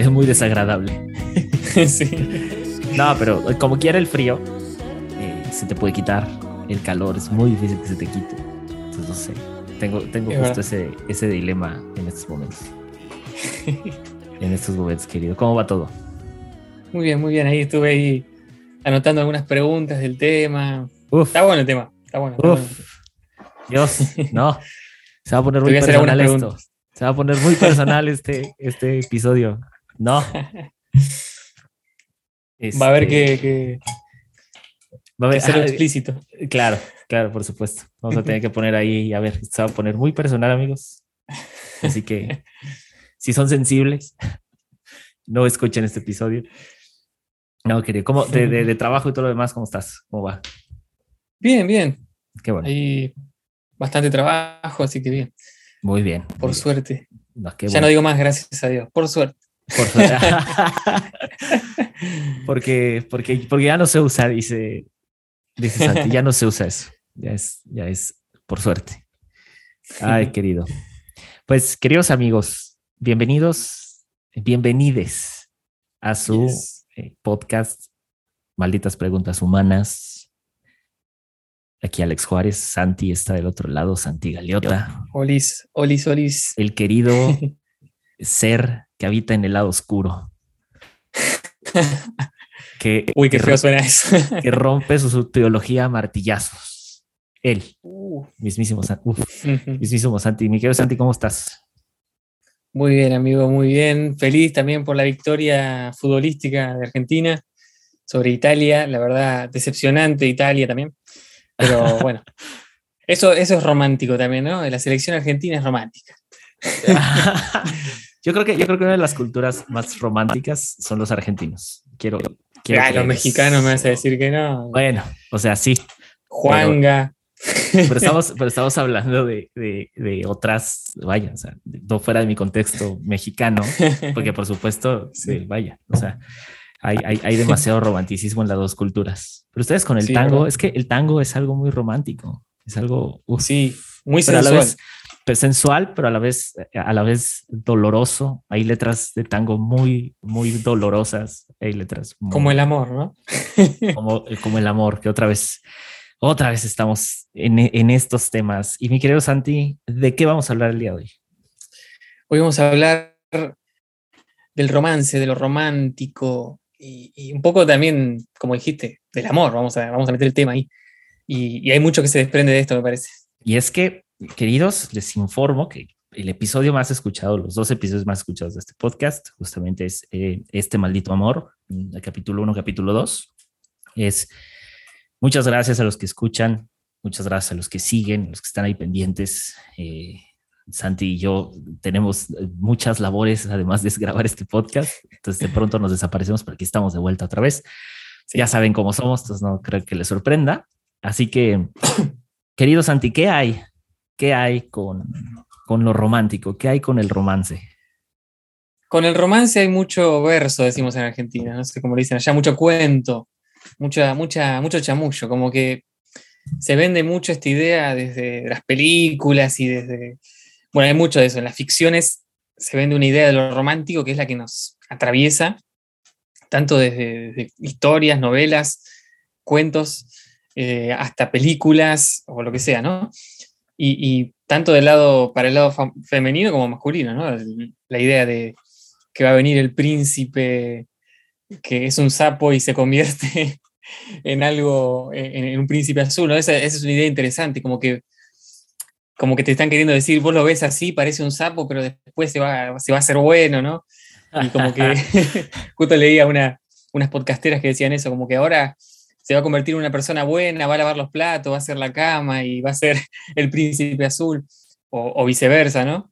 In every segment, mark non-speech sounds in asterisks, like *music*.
es muy desagradable. *laughs* sí. No, pero como quiera el frío, eh, se te puede quitar. El calor es muy difícil que se te quite. Entonces, no sé. Tengo, tengo Es justo ese, ese dilema en estos momentos. *laughs* en estos momentos, querido. ¿Cómo va todo? Muy bien, muy bien. Ahí estuve ahí anotando algunas preguntas del tema. Uf, Está bueno el tema. Está bueno. está bueno. uf. Dios, *laughs* no. Se va a poner muy personal esto. Se va a poner muy personal este, este episodio. No. *laughs* Va a haber Este, que, que- va a haber- que ah, explícito. Claro, claro, por supuesto. Vamos a tener que poner ahí, a ver, se va a poner muy personal, amigos. Así que *laughs* si son sensibles, *laughs* no escuchen este episodio. No, querido, ¿cómo, de, de- de trabajo y todo lo demás, ¿cómo estás? ¿Cómo va? Bien, bien. Qué bueno. Hay bastante trabajo, así que bien. Muy bien. Por muy bien. suerte. No, Ya bueno. no digo más, gracias a Dios. Por suerte. Por *laughs* porque, porque, porque ya no se usa, dice, dice Santi, ya no se usa eso. Ya es, ya es por suerte. Ay, querido. Pues, queridos amigos, bienvenidos, bienvenides a su Yes. eh, podcast Malditas Preguntas Humanas. Aquí Alex Juárez, Santi está del otro lado, Santi Galeota, Olis, olis, olis. el querido *laughs* ser que habita en el lado oscuro. *laughs* Que, Uy, qué feo suena eso. que rompe su, su teología a martillazos. Él, Uh. mismísimo, San- uf, mismísimo Santi. Mi querido Santi, ¿cómo estás? Muy bien, amigo, muy bien. Feliz también por la victoria futbolística de Argentina sobre Italia. La verdad, decepcionante Italia también. Pero *laughs* bueno, eso, eso es romántico también, ¿no? La selección argentina es romántica. *laughs* yo creo que yo creo que una de las culturas más románticas son los argentinos. Quiero, quiero Ah, los mexicanos me vas a decir que no. Bueno, o sea, sí, Juanga. pero estamos, *laughs* pero estamos hablando de, de, de otras, vaya, o sea, no fuera de mi contexto mexicano, porque por supuesto, *laughs* Sí. vaya, o sea, hay, hay, hay demasiado romanticismo en las dos culturas. Pero ustedes con el Sí, tango, ¿verdad? es que el tango es algo muy romántico, es algo uf, Sí, muy pero a la sensual. vez pero sensual, pero a la vez a la vez doloroso. Hay letras de tango muy muy dolorosas, hay letras muy- Como el amor, ¿no? *laughs* como, como el amor, que otra vez otra vez estamos en, en estos temas. Y mi querido Santi, ¿de qué vamos a hablar el día de hoy? Hoy vamos a hablar del romance, de lo romántico y, y un poco también, como dijiste, del amor. Vamos a, vamos a meter el tema ahí. Y, y hay mucho que se desprende de esto, me parece. Y es que, queridos, les informo que el episodio más escuchado, los dos episodios más escuchados de este podcast, justamente es eh, Este Maldito Amor, mm, el capítulo 1, capítulo 2. Es muchas gracias a los que escuchan, muchas gracias a los que siguen, los que están ahí pendientes. Eh, Santi y yo tenemos muchas labores, además de grabar este podcast. Entonces, de pronto nos desaparecemos, pero aquí estamos de vuelta otra vez. Ya saben cómo somos, entonces no creo que les sorprenda. Así que, *coughs* querido Santi, ¿qué hay? ¿Qué hay con, con lo romántico? ¿Qué hay con el romance? Con el romance hay mucho verso, decimos en Argentina, no sé cómo le dicen allá, mucho cuento, mucha, mucha, mucho chamullo, como que se vende mucho esta idea desde las películas y desde, bueno, hay mucho de eso, en las ficciones se vende una idea de lo romántico que es la que nos atraviesa, tanto desde, historias, novelas, cuentos, eh, hasta películas o lo que sea, ¿no? Y, y tanto del lado, para el lado femenino como masculino, ¿no? La idea de que va a venir el príncipe que es un sapo y se convierte *laughs* en algo, en, en un príncipe azul, ¿no? Esa, esa es una idea interesante, como que, como que te están queriendo decir, vos lo ves así, parece un sapo, pero después se va, se va a hacer bueno, ¿no? Y como que *laughs* *laughs* justo leía una, unas podcasteras que decían eso, como que ahora se va a convertir en una persona buena, va a lavar los platos, va a hacer la cama y va a ser *laughs* el príncipe azul, o, o viceversa, ¿no?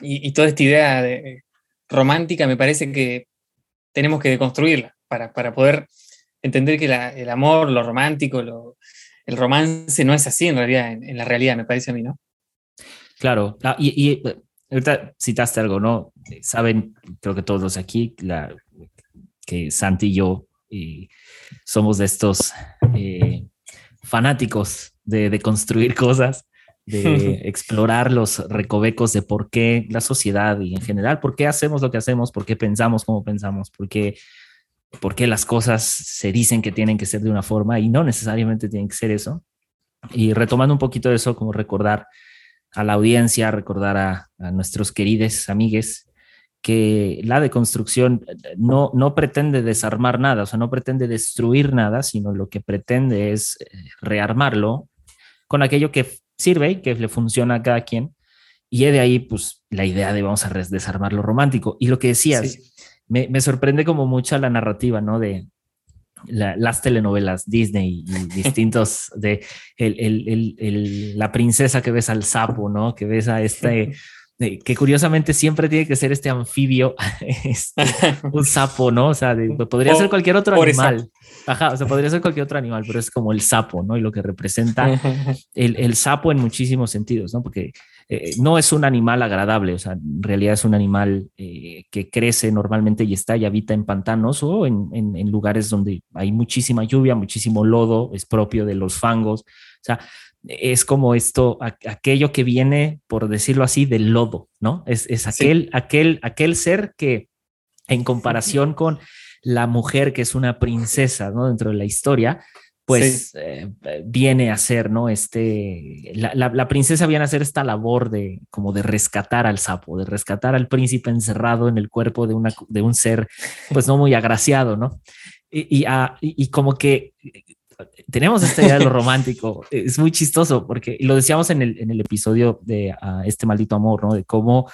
Y, y toda esta idea de- romántica me parece que tenemos que deconstruirla para, para poder entender que el amor, lo romántico, lo- el romance no es así en realidad, en, en la realidad, me parece a mí, ¿no? Claro, ah, y, eh, ahorita citaste algo, ¿no? Eh, Saben, creo que todos aquí, la, que Santi y yo eh, somos de estos eh, fanáticos de, construir cosas, de *laughs* explorar los recovecos de por qué la sociedad y en general, por qué hacemos lo que hacemos, por qué pensamos como pensamos, por qué, por qué las cosas se dicen que tienen que ser de una forma y no necesariamente tienen que ser eso. Y retomando un poquito de eso, como recordar a la audiencia, recordar a, a nuestros queridos amigues que la deconstrucción no, no pretende desarmar nada, o sea, no pretende destruir nada, sino lo que pretende es eh, rearmarlo con aquello que sirve y que le funciona a cada quien. Y de ahí, pues, la idea de vamos a desarmar lo romántico. Y lo que decías, me, me, sorprende como mucho la narrativa, ¿no? De las telenovelas Disney y *laughs* distintos de el, el, el, la princesa que ves al sapo, ¿no? Que ves a este *laughs* que curiosamente siempre tiene que ser este anfibio, *laughs* este, *laughs* un sapo, ¿no? O sea, podría ser cualquier otro animal. Ajá, o sea, podría ser cualquier otro animal, pero es como el sapo, ¿no? Y lo que representa *laughs* el, el sapo en muchísimos sentidos, ¿no? Porque eh, no es un animal agradable, o sea, en realidad es un animal eh, que crece normalmente y está y habita en pantanos o en, en, en, lugares donde hay muchísima lluvia, muchísimo lodo, es propio de los fangos. O sea, es como esto, aquello que viene, por decirlo así, del lodo, ¿no? Es, es aquel, aquel, aquel ser que en comparación *laughs* con la mujer que es una princesa, ¿no? Dentro de la historia, pues eh, viene a ser, ¿no? Este, la, la, princesa viene a hacer esta labor de como de rescatar al sapo, de rescatar al príncipe encerrado en el cuerpo de, una, de un ser, pues no muy agraciado, ¿no? Y, y, ah, y como que tenemos esta idea de lo romántico. Es muy chistoso porque lo decíamos en el, en el episodio de ah, Este maldito amor, ¿no? De cómo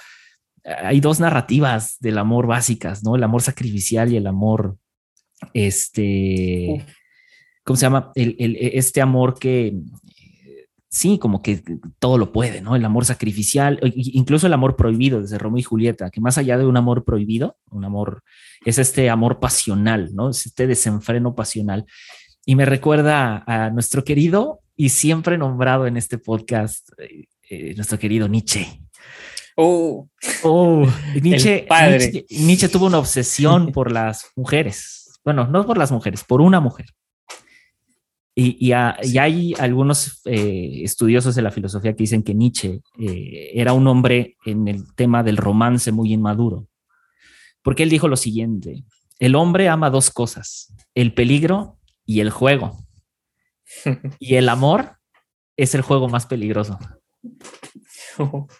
hay dos narrativas del amor básicas, ¿no? El amor sacrificial y el amor, este, ¿cómo se llama? El, el, este amor que, sí, como que todo lo puede, ¿no? El amor sacrificial, incluso el amor prohibido desde Romeo y Julieta, que más allá de un amor prohibido, un amor, es este amor pasional, ¿no? Es este desenfreno pasional y me recuerda a nuestro querido y siempre nombrado en este podcast, eh, eh, nuestro querido Nietzsche. Oh, oh *laughs* Nietzsche, Nietzsche, tuvo una obsesión *laughs* por las mujeres. Bueno, no por las mujeres, por una mujer. Y, y, hay algunos eh, estudiosos de la filosofía que dicen que Nietzsche era un hombre en el tema del romance muy inmaduro, porque él dijo lo siguiente, el hombre ama dos cosas, el peligro y el juego. *laughs* y el amor es el juego más peligroso.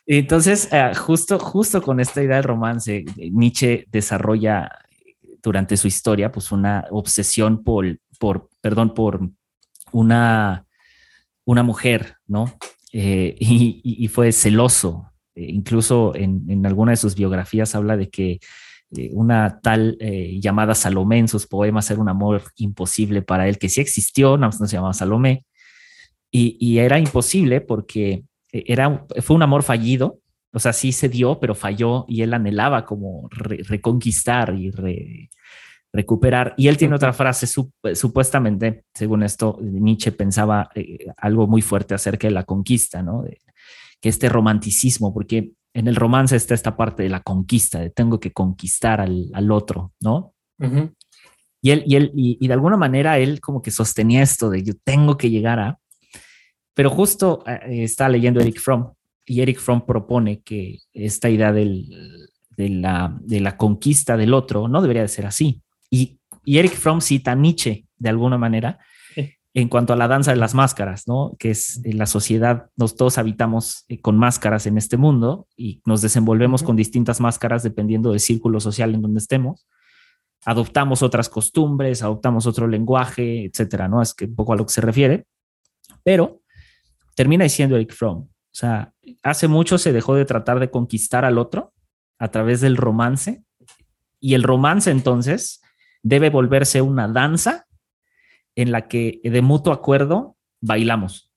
Entonces, eh, justo, justo con esta idea del romance, Nietzsche desarrolla durante su historia, pues una obsesión por, por perdón, por una, una mujer, ¿no? Eh, y, fue celoso. Eh, incluso en, en, alguna de sus biografías habla de que eh, una tal eh, llamada Salomé en sus poemas era un amor imposible para él, que sí existió, no, se llamaba Salomé, y, era imposible porque eh, era, fue un amor fallido, o sea, sí se dio, pero falló y él anhelaba como reconquistar y recuperar. Y él tiene otra frase, supuestamente, según esto, Nietzsche pensaba algo muy fuerte acerca de la conquista, ¿no? que este romanticismo, porque en el romance está esta parte de la conquista, de tengo que conquistar al, otro, ¿no? Y él, y él, y, de alguna manera él como que sostenía esto de yo tengo que llegar a, pero justo eh, está leyendo Eric Fromm y Eric Fromm propone que esta idea del, de, la, de la conquista del otro no debería de ser así. Y, y Eric Fromm cita a Nietzsche de alguna manera en cuanto a la danza de las máscaras, ¿no? Que es en la sociedad, nos todos habitamos eh, con máscaras en este mundo y nos desenvolvemos con distintas máscaras dependiendo del círculo social en donde estemos. Adoptamos otras costumbres, adoptamos otro lenguaje, etcétera, ¿no? Es que un poco a lo que se refiere. Pero termina diciendo Eric Fromm, o sea, hace mucho se dejó de tratar de conquistar al otro a través del romance y el romance entonces debe volverse una danza en la que de mutuo acuerdo bailamos.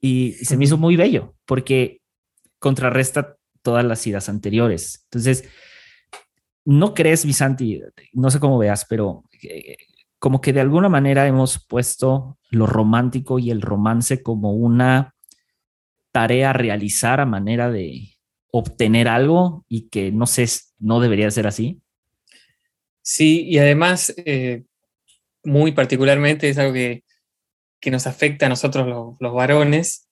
Y se me hizo muy bello porque contrarresta todas las idas anteriores. Entonces, ¿no crees, Visanti? No sé cómo veas, pero eh, como que de alguna manera hemos puesto lo romántico y el romance como una tarea a realizar a manera de obtener algo y que no sé, no debería ser así. Sí, y además eh, muy particularmente es algo que que nos afecta a nosotros los, varones,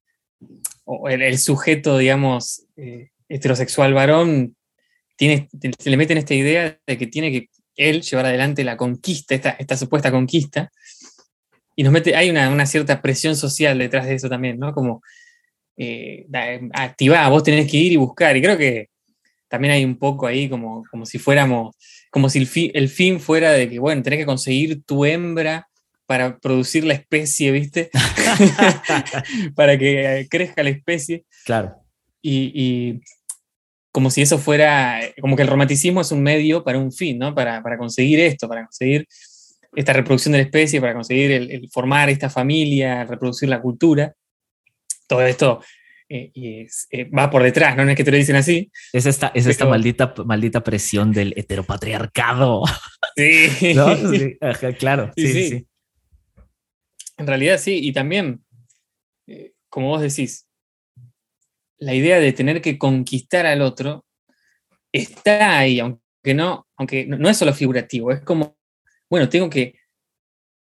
o el, sujeto, digamos, eh, heterosexual varón, tiene, se le meten esta idea de que tiene que él llevar adelante la conquista, esta, esta supuesta conquista, y nos mete, hay una, cierta presión social detrás de eso también, ¿no? Como eh, activar, vos tenés que ir y buscar, y creo que también hay un poco ahí como, como si fuéramos, como si el, el fin fuera de que, bueno, tenés que conseguir tu hembra para producir la especie, ¿viste? *laughs* *laughs* para que eh, crezca la especie. Claro. Y, como si eso fuera, como que el romanticismo es un medio para un fin, ¿no? Para, conseguir esto, para conseguir esta reproducción de la especie, para conseguir el, formar esta familia, reproducir la cultura. Todo esto eh, eh, va por detrás, ¿no? es que te lo dicen así. Es esta, es esta maldita, maldita presión del heteropatriarcado. *laughs* Sí. *laughs* claro, sí, sí. sí. En realidad sí, y también, eh, como vos decís, la idea de tener que conquistar al otro está ahí, aunque no, aunque no es solo figurativo, es como, bueno, tengo que,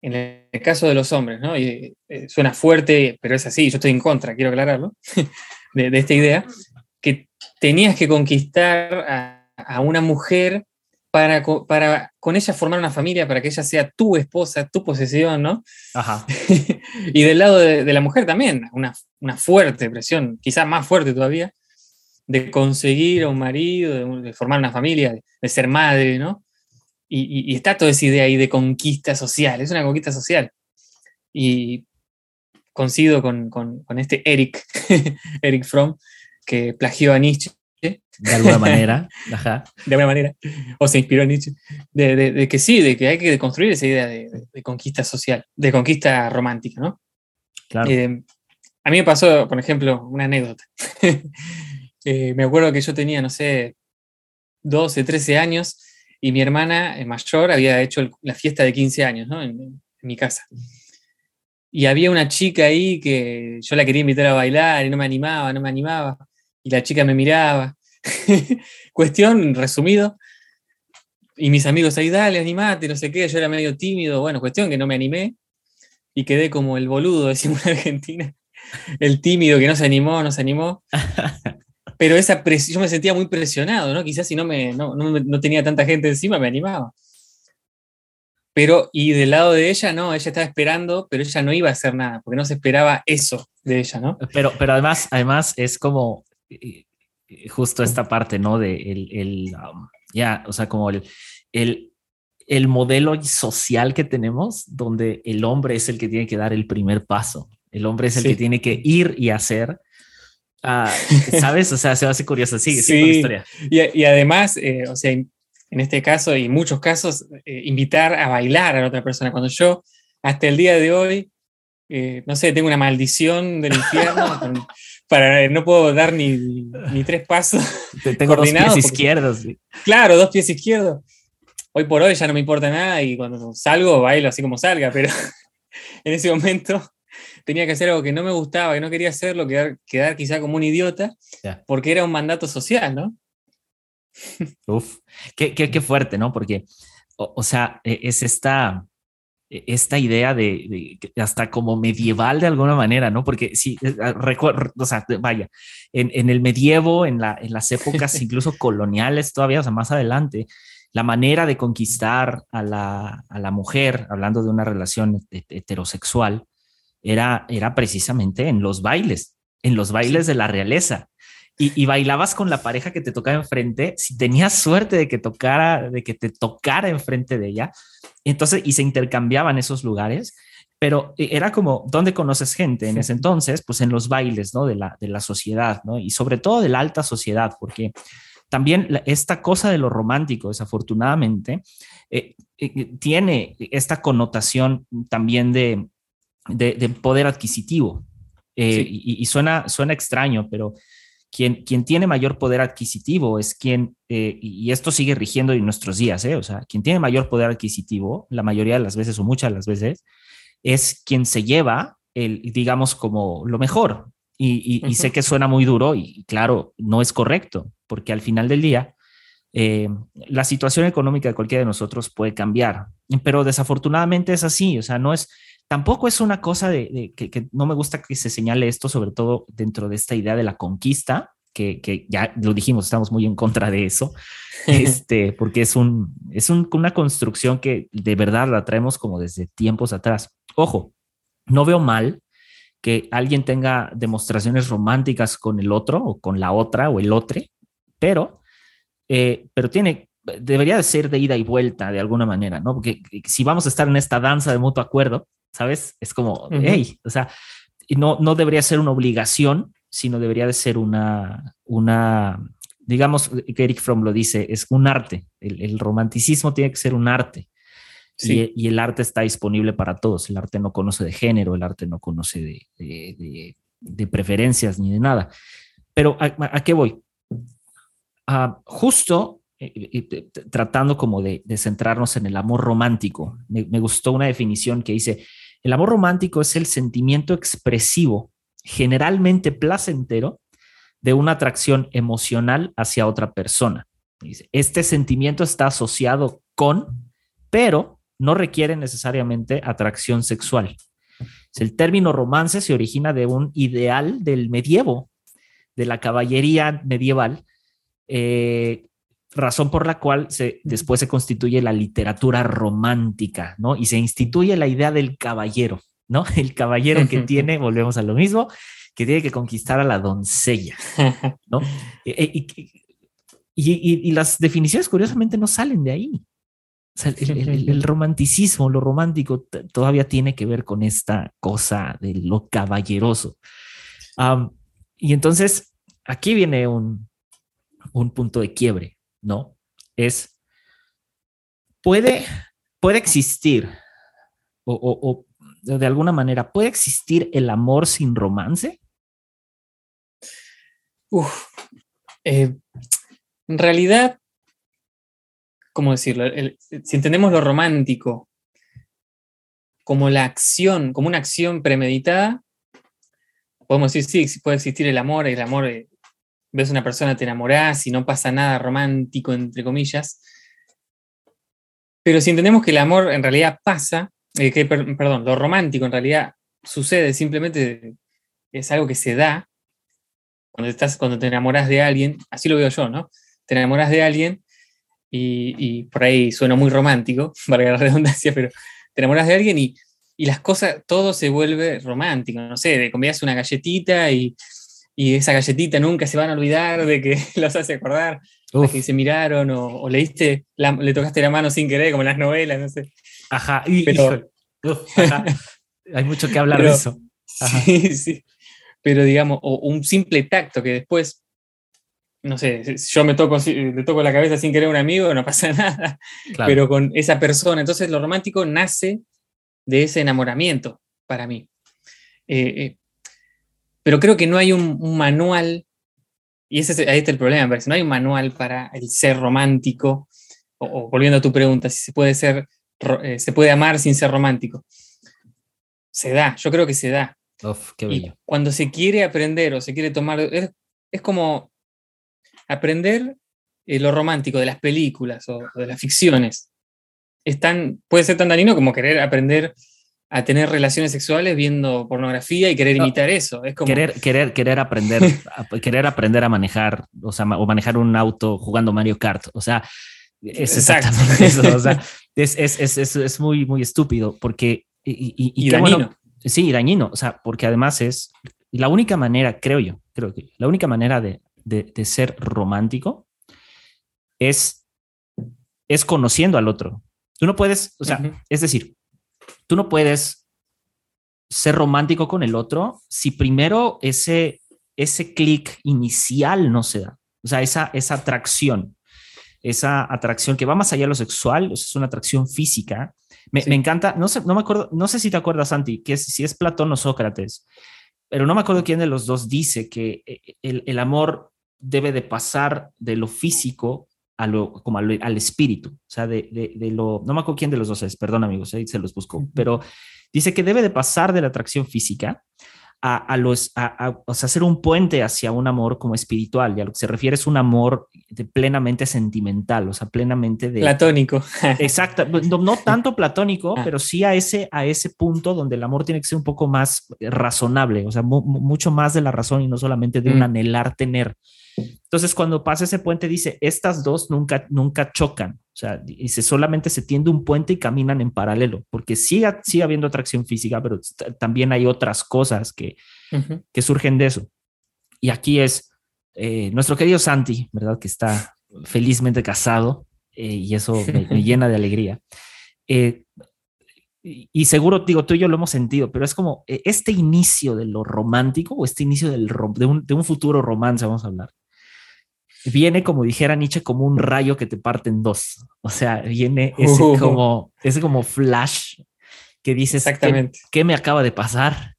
en el caso de los hombres, ¿no? Y, eh, suena fuerte, pero es así, yo estoy en contra, quiero aclararlo, *laughs* de, esta idea, que tenías que conquistar a una mujer para, para con ella formar una familia, para que ella sea tu esposa, tu posesión, ¿no? Ajá. *laughs* y del lado de, la mujer también, una, una, fuerte presión, quizás más fuerte todavía, de conseguir a un marido, de, formar una familia, de, ser madre, ¿no? Y, y, está toda esa idea ahí de conquista social, es una conquista social. Y coincido con, con, con este Eric, *laughs* Eric Fromm, que plagió a Nietzsche de alguna *laughs* manera. De alguna manera. O se inspiró en Nietzsche. De, que sí, de que hay que construir esa idea de, conquista social, de conquista romántica, ¿no? Claro. Eh, a mí me pasó, por ejemplo, una anécdota. *laughs* Eh, me acuerdo que yo tenía, no sé, 12, 13 años y mi hermana eh, mayor había hecho la fiesta de 15 años, ¿no? En, en mi casa. Y había una chica ahí que yo la quería invitar a bailar y no me animaba, no me animaba. Y la chica me miraba *laughs* cuestión, resumido. Y mis amigos ahí, dale, animate, no sé qué. Yo era medio tímido. Bueno, cuestión que no me animé. Y quedé como el boludo, *laughs* decimos en Argentina. El tímido que no se animó, no se animó. *laughs* Pero esa yo me sentía muy presionado, ¿no? Quizás si no, me, no, no tenía tanta gente encima, me animaba. Pero, y del lado de ella, no, ella estaba esperando, pero ella no iba a hacer nada, porque no se esperaba eso de ella, ¿no? Pero, pero además, además es como, eh, justo esta parte, ¿no? De el, um, ya, o sea, como el, el, el modelo social que tenemos, donde el hombre es el que tiene que dar el primer paso, el hombre es el que tiene que ir y hacer. Ah, ¿Sabes? O sea, se hace curioso. Sigue, sí. la historia. Y, y además, eh, o sea, en este caso y en muchos casos, eh, invitar a bailar a la otra persona. Cuando yo, hasta el día de hoy, no sé, tengo una maldición del infierno *laughs* para no puedo dar ni, tres pasos. Tengo dos pies izquierdos. Claro, dos pies izquierdos. Hoy por hoy ya no me importa nada y cuando salgo bailo así como salga, pero *laughs* en ese momento tenía que hacer algo que no me gustaba, que no quería hacerlo, quedar, quedar quizá como un idiota, porque era un mandato social, ¿no? Uf, qué, qué, fuerte, ¿no? Porque, o sea, e, es esta, e, esta idea de, hasta como medieval de alguna manera, ¿no? Porque sí, ah, recuerdo, o sea, vaya, en, el medievo, en, la, en las épocas *laughs* incluso coloniales todavía, o sea, más adelante, la manera de conquistar a la, a la mujer, hablando de una relación heterosexual, era, era precisamente en los bailes, en los bailes de la realeza. Y, y, bailabas con la pareja que te tocaba enfrente, si tenías suerte de que tocara, de que te tocara enfrente de ella, entonces, y se intercambiaban esos lugares, pero e, era como, ¿dónde conoces gente? En ese entonces, pues en los bailes, ¿no? De la, de la sociedad, ¿no? Y sobre todo de la alta sociedad, porque también esta cosa de lo romántico, desafortunadamente, eh, eh, tiene esta connotación también de, de, poder adquisitivo. Eh, y, y, suena, suena extraño, pero quien, tiene mayor poder adquisitivo es quien, eh, y esto sigue rigiendo en nuestros días, ¿eh? o sea, quien tiene mayor poder adquisitivo, la mayoría de las veces o muchas de las veces, es quien se lleva, el, digamos, como lo mejor. Y, sé que suena muy duro y claro, no es correcto, porque al final del día, eh, la situación económica de cualquiera de nosotros puede cambiar, pero desafortunadamente es así, o sea, no es, tampoco es una cosa de, que, no me gusta que se señale esto, sobre todo dentro de esta idea de la conquista, que, ya lo dijimos, estamos muy en contra de eso, *laughs* este, porque es, un, es una construcción que de verdad la traemos como desde tiempos atrás. Ojo, no veo mal que alguien tenga demostraciones románticas con el otro o con la otra o el otro, pero, eh, pero tiene, debería de ser de ida y vuelta de alguna manera, ¿no? Porque si vamos a estar en esta danza de mutuo acuerdo, ¿sabes? Es como, hey, o sea, no, no debería ser una obligación, sino debería de ser una, una, digamos, que Eric Fromm lo dice, es un arte. El, romanticismo tiene que ser un arte. Y, el arte está disponible para todos. El arte no conoce de género, el arte no conoce de, de, preferencias ni de nada. Pero ¿a, qué voy? Ah, justo eh, eh, tratando como de, centrarnos en el amor romántico, me, me, gustó una definición que dice, el amor romántico es el sentimiento expresivo, generalmente placentero, de una atracción emocional hacia otra persona. Este sentimiento está asociado con, pero no requiere necesariamente atracción sexual. El término romance se origina de un ideal del medievo, de la caballería medieval, eh, razón por la cual se, después se constituye la literatura romántica, ¿no? Y se instituye la idea del caballero, ¿no? *laughs* El caballero que tiene, volvemos a lo mismo, que tiene que conquistar a la doncella, ¿no? *laughs* E, e, y, las definiciones curiosamente no salen de ahí. O sea, el, romanticismo, lo romántico todavía tiene que ver con esta cosa de lo caballeroso. y entonces aquí viene un, un punto de quiebre, ¿no? Es, puede, puede existir, o, de alguna manera, ¿puede existir el amor sin romance? Uf, eh, en realidad, ¿cómo decirlo? si entendemos lo romántico como la acción, como una acción premeditada, podemos decir, sí, puede existir el amor, el amor ves una persona, te enamorás y no pasa nada romántico, entre comillas. Pero si entendemos que el amor en realidad pasa, eh, que, perdón, lo romántico en realidad sucede, simplemente es algo que se da, cuando, estás, cuando te enamoras de alguien, así lo veo yo, ¿no? Te enamoras de alguien y, por ahí suena muy romántico, *laughs* valga la redundancia, pero te enamoras de alguien y, y las cosas, todo se vuelve romántico, no sé, de comías una galletita y y esa galletita nunca se van a olvidar de que *laughs* los hace acordar, que se miraron o, leíste, le tocaste la mano sin querer, como en las novelas, no sé. Ajá, y, pero, *laughs* hay mucho que hablar de eso. Sí, sí, pero digamos, o un simple tacto que después, no sé, yo me toco, le toco la cabeza sin querer a un amigo, no pasa *laughs* nada, pero con esa persona, entonces lo romántico nace de ese enamoramiento para mí. Eh, eh, pero creo que no hay un, manual, y ese ahí está el problema, no hay un manual para el ser romántico, o, volviendo a tu pregunta, si se puede ser, eh, se puede amar sin ser romántico. Se da, yo creo que se da. Y cuando se quiere aprender o se quiere tomar, es, como aprender eh, lo romántico de las películas o, de las ficciones. Es puede ser tan dañino como querer aprender a tener relaciones sexuales viendo pornografía y querer imitar eso. Es como... querer, querer, querer aprender, a, querer aprender a manejar, o sea, o manejar un auto jugando Mario Kart. O sea, es exactamente eso. O sea, *laughs* es, es, es, es, muy, muy estúpido porque. Y, y, dañino. sí, dañino. O sea, porque además es la única manera, creo yo, creo que la única manera de, de, de ser romántico es, es conociendo al otro. Tú no puedes, o sea, es decir, tú no puedes ser romántico con el otro si primero ese, ese clic inicial no se da. O sea, esa, esa atracción, esa atracción que va más allá de lo sexual, es una atracción física. Me, encanta, no sé, no me acuerdo, no sé si te acuerdas, Santi, que si es Platón o Sócrates, pero no me acuerdo quién de los dos dice que eh, el, el amor debe de pasar de lo físico como al, espíritu, o sea, de, lo, no me acuerdo quién de los dos es, perdón amigos, ahí se los busco, pero dice que debe de pasar de la atracción física a, los, a, o sea, hacer un puente hacia un amor como espiritual, y a lo que se refiere es un amor de plenamente sentimental, o sea, plenamente de... Platónico. *laughs* Exacto, no, tanto platónico, ah. pero sí a ese, a ese punto donde el amor tiene que ser un poco más razonable, o sea, mucho más de la razón y no solamente de un mm. anhelar tener. Entonces, cuando pasa ese puente, dice, estas dos nunca, nunca chocan. O sea, dice, solamente se tiende un puente y caminan en paralelo, porque sigue, sigue habiendo atracción física, pero también hay otras cosas que, que surgen de eso. Y aquí es eh, nuestro querido Santi, ¿verdad? Que está felizmente casado eh, y eso me, *laughs* llena de alegría. Eh, y seguro, digo, tú y yo lo hemos sentido, pero es como este inicio de lo romántico o este inicio del, de, un, de un futuro romance, vamos a hablar, viene, como dijera Nietzsche, como un rayo que te parte en dos. O sea, viene ese uh. como, ese como flash que dices, Exactamente. ¿qué, me acaba de pasar?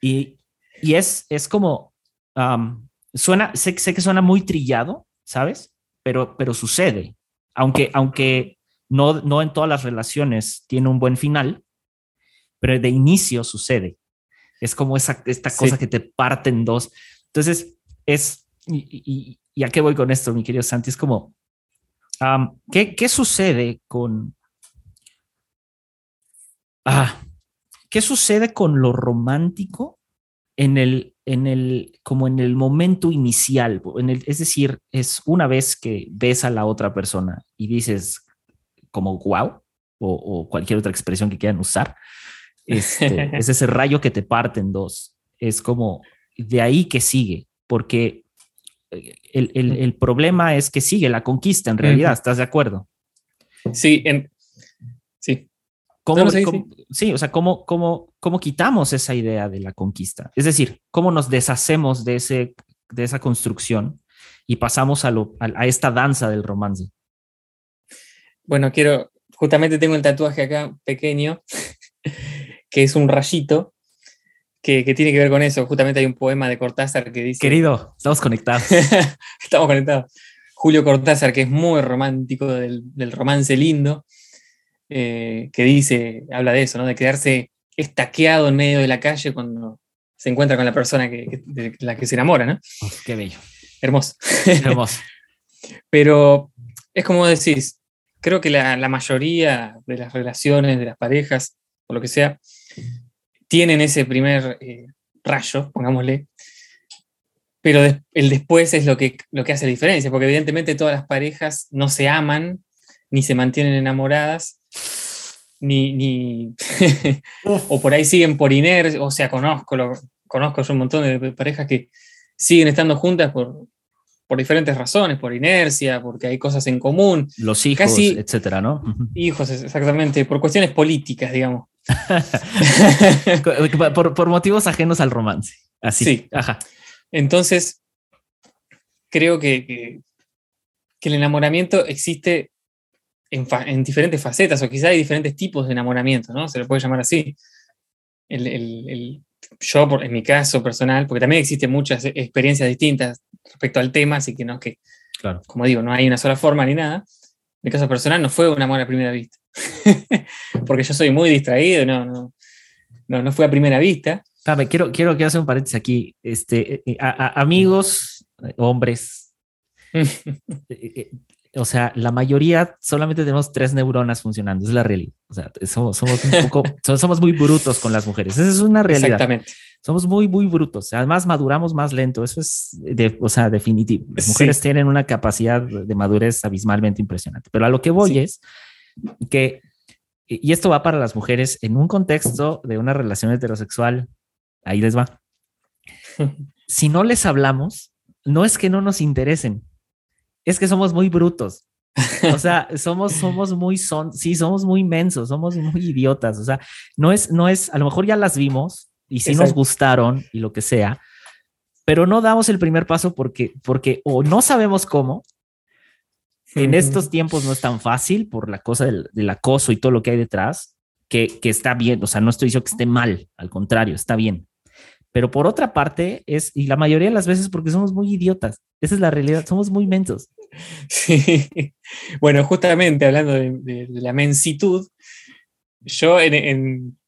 Y, y es, es como, suena, sé, sé, que suena muy trillado, ¿sabes? Pero, pero sucede. Aunque, aunque no, no en todas las relaciones tiene un buen final, pero de inicio sucede. Es como esa, esta cosa que te parte en dos. Entonces, es, y, ¿Y a qué voy con esto, mi querido Santi? Es como, ¿qué, sucede con... Ah, ¿qué sucede con lo romántico en el, en el, como en el momento inicial? En el, es decir, es una vez que ves a la otra persona y dices como wow o, cualquier otra expresión que quieran usar, este, *laughs* es ese rayo que te parte en dos. Es como de ahí que sigue, porque el, problema es que sigue la conquista en realidad, ¿estás de acuerdo? Sí, en, sí. ¿Cómo, sí, o sea, ¿cómo, cómo, ¿cómo quitamos esa idea de la conquista? Es decir, ¿cómo nos deshacemos de, ese, de esa construcción y pasamos a, lo, a, esta danza del romance? Bueno, quiero, justamente tengo el tatuaje acá pequeño, *laughs* que es un rayito, que, tiene que ver con eso. Justamente hay un poema de Cortázar que dice... Querido, estamos conectados. *laughs* estamos conectados. Julio Cortázar, que es muy romántico del, romance lindo, eh, que dice, habla de eso, ¿no? De quedarse estaqueado en medio de la calle cuando se encuentra con la persona que, de la que se enamora, ¿no? qué bello. Hermoso. *laughs* Hermoso. Pero es como decís, creo que la, la, mayoría de las relaciones, de las parejas, o lo que sea, tienen ese primer eh, rayo, pongámosle, pero el después es lo que, lo que hace la diferencia, porque evidentemente todas las parejas no se aman, ni se mantienen enamoradas, ni, ni *laughs* o por ahí siguen por inercia, o sea, conozco, lo, conozco yo un montón de parejas que siguen estando juntas por, por diferentes razones, por inercia, porque hay cosas en común. Los hijos, etcétera, ¿no? Hijos, exactamente, por cuestiones políticas, digamos. *laughs* por, motivos ajenos al romance. Así. Sí. Ajá. Entonces, creo que, que, el enamoramiento existe en, diferentes facetas, o quizá hay diferentes tipos de enamoramiento, ¿no? Se le puede llamar así. El, yo, en mi caso personal, porque también existen muchas experiencias distintas respecto al tema, así que no es que, claro. como digo, no hay una sola forma ni nada. En mi caso personal no fue un amor a primera vista. *laughs* porque yo soy muy distraído, no, no, no, no fue a primera vista. quiero, quiero, que hacer un paréntesis aquí. Este, eh, amigos, hombres, eh, *laughs* o sea, la mayoría solamente tenemos tres neuronas funcionando, es la realidad. O sea, somos, somos un poco, *laughs* somos muy brutos con las mujeres. Esa es una realidad. Exactamente. Somos muy, muy brutos. Además, maduramos más lento. Eso es, de, o sea, definitivo. Las mujeres tienen una capacidad de madurez abismalmente impresionante. Pero a lo que voy es que, y esto va para las mujeres en un contexto de una relación heterosexual, ahí les va. *laughs* si no les hablamos, no es que no nos interesen, es que somos muy brutos. O sea, *laughs* somos, somos muy, son, sí, somos muy mensos, somos muy idiotas. O sea, no es, no es, a lo mejor ya las vimos y sí nos gustaron y lo que sea, pero no damos el primer paso porque, porque o no sabemos cómo, en estos tiempos no es tan fácil por la cosa del, acoso y todo lo que hay detrás, que, que, está bien, o sea, no estoy diciendo que esté mal, al contrario, está bien. Pero por otra parte, es, y la mayoría de las veces porque somos muy idiotas, esa es la realidad, somos muy mensos. *laughs* Sí, bueno, justamente hablando de, la mensitud, yo en,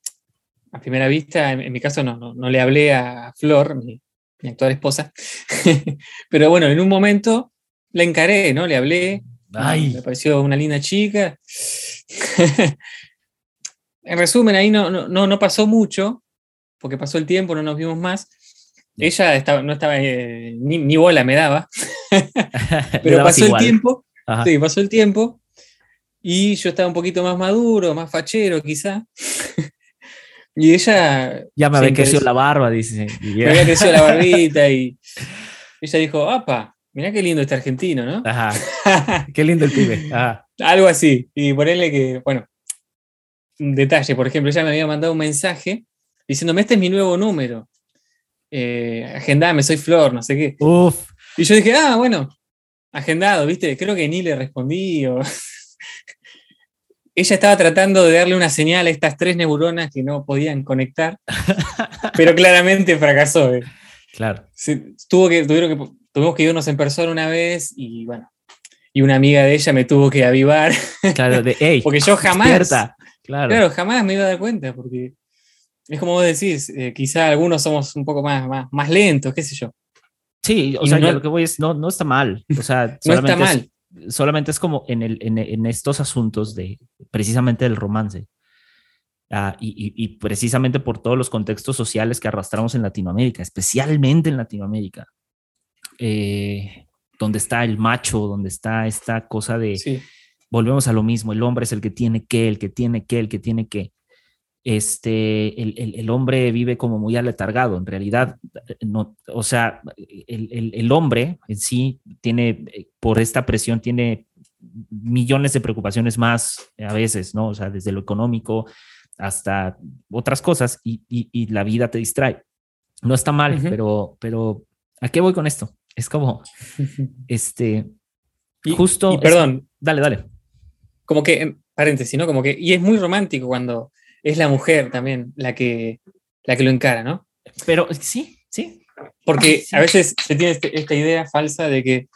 a primera vista, en, mi caso no, no, le hablé a Flor, mi, actual esposa, *laughs* pero bueno, en un momento la encaré, ¿no? Le hablé, me pareció una linda chica. *laughs* en resumen, ahí no, no, no, pasó mucho, porque pasó el tiempo, no nos vimos más. Ella estaba, no estaba, eh, ni, bola me daba, *laughs* *laughs* pero pasó el tiempo, sí, pasó el tiempo, y yo estaba un poquito más maduro, más fachero quizá, *laughs* y ella... Ya me había crecido la barba, dice. Me había crecido la barbita y ella dijo, apa, mirá qué lindo este argentino, ¿no? Ajá. qué lindo el pibe. Algo así. Y ponerle que, bueno, un detalle, por ejemplo, ella me había mandado un mensaje diciéndome, este es mi nuevo número. Eh, agendame, soy Flor, no sé qué. Uf. Y yo dije, ah, bueno, agendado, ¿viste? Creo que ni le respondí. *laughs* ella estaba tratando de darle una señal a estas tres neuronas que no podían conectar, *laughs* pero claramente fracasó. ¿eh? Claro. tuvo que, tuvieron que, tuvimos que irnos en persona una vez y bueno, y una amiga de ella me tuvo que avivar. Claro, de, hey, *laughs* porque yo jamás, claro. claro. jamás me iba a dar cuenta, porque es como vos decís, eh, quizá algunos somos un poco más, más, más lentos, qué sé yo. Sí, o sea, lo que voy es, no, no está mal. O sea, *laughs* no está mal solamente es como en, el, en, estos asuntos de precisamente del romance. Ah, y, precisamente por todos los contextos sociales que arrastramos en Latinoamérica, especialmente en Latinoamérica, eh, donde está el macho, donde está esta cosa de, volvemos a lo mismo, el hombre es el que tiene que, el que tiene que, el que tiene que este, el, hombre vive como muy aletargado. En realidad, no, o sea, el, hombre en sí tiene, por esta presión, tiene millones de preocupaciones más a veces, ¿no? O sea, desde lo económico hasta otras cosas y, la vida te distrae. No está mal, pero, pero ¿a qué voy con esto? Es como, *laughs* este, justo... perdón. dale, dale. Como que, paréntesis, ¿no? Como que, y es muy romántico cuando es la mujer también la que, la que lo encara, ¿no? Pero sí, sí. Porque *laughs* a veces se tiene este, esta idea falsa de que,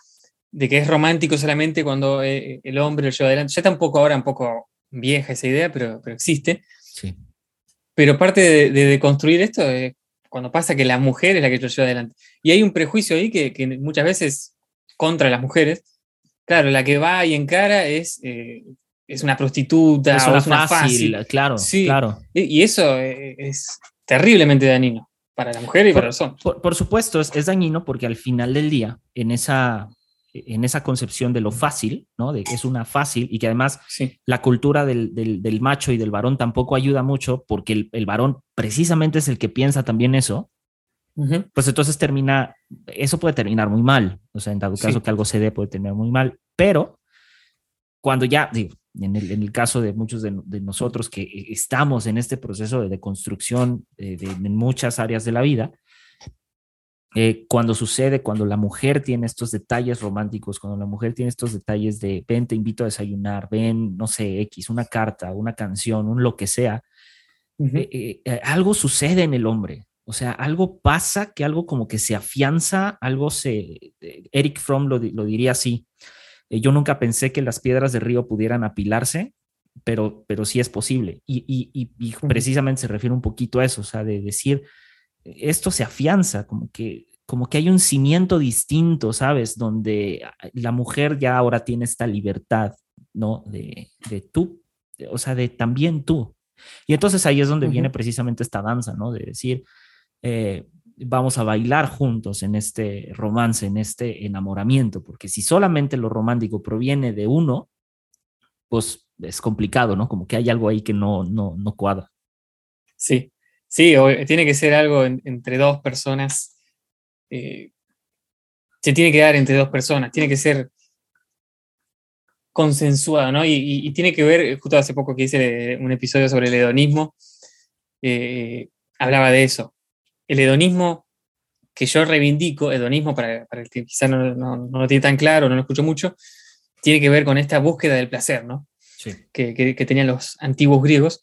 de que es romántico solamente cuando eh, el hombre lo lleva adelante. Ya está un poco ahora, un poco vieja esa idea, pero, pero existe. Sí. Pero parte de, de, construir esto es cuando pasa que la mujer es la que lo lleva adelante. Y hay un prejuicio ahí que, que muchas veces contra las mujeres. Claro, la que va y encara es eh, es una prostituta, es una, fácil, claro, sí. claro. Y, eso e, es terriblemente dañino para la mujer y para los hombres. Por, supuesto, es, dañino porque al final del día, en esa, en esa concepción de lo fácil, ¿no? De que es una fácil y que además la cultura del, del, macho y del varón tampoco ayuda mucho porque el, el varón precisamente es el que piensa también eso. Pues entonces termina, eso puede terminar muy mal. O sea, en dado caso que algo se dé, puede terminar muy mal. Pero cuando ya, digo, en el, caso de muchos de, nosotros que eh, estamos en este proceso de, construcción eh, en muchas áreas de la vida, eh, cuando sucede, cuando la mujer tiene estos detalles románticos, cuando la mujer tiene estos detalles de ven, te invito a desayunar, ven, no sé, X, una carta, una canción, un lo que sea, algo sucede en el hombre. O sea, algo pasa que algo como que se afianza, algo se, Eric Fromm lo, lo diría así, eh, yo nunca pensé que las piedras de río pudieran apilarse, pero, pero sí es posible. Y, precisamente se refiere un poquito a eso, o sea, de decir, esto se afianza, como que, como que hay un cimiento distinto, ¿sabes? Donde la mujer ya ahora tiene esta libertad, ¿no? De, de tú, o sea, de también tú. Y entonces ahí es donde viene precisamente esta danza, ¿no? De decir, eh, vamos a bailar juntos en este romance, en este enamoramiento, porque si solamente lo romántico proviene de uno, pues es complicado, ¿no? Como que hay algo ahí que no, no, no cuadra. Sí, sí, tiene que ser algo entre dos personas. Eh, se tiene que dar entre dos personas, tiene que ser consensuado, ¿no? Y, tiene que ver, justo hace poco que hice un episodio sobre el hedonismo, eh, hablaba de eso, el hedonismo que yo reivindico, hedonismo para, para el que quizá no, no, lo tiene tan claro, no lo escucho mucho, tiene que ver con esta búsqueda del placer, ¿no? Que, que, tenían los antiguos griegos.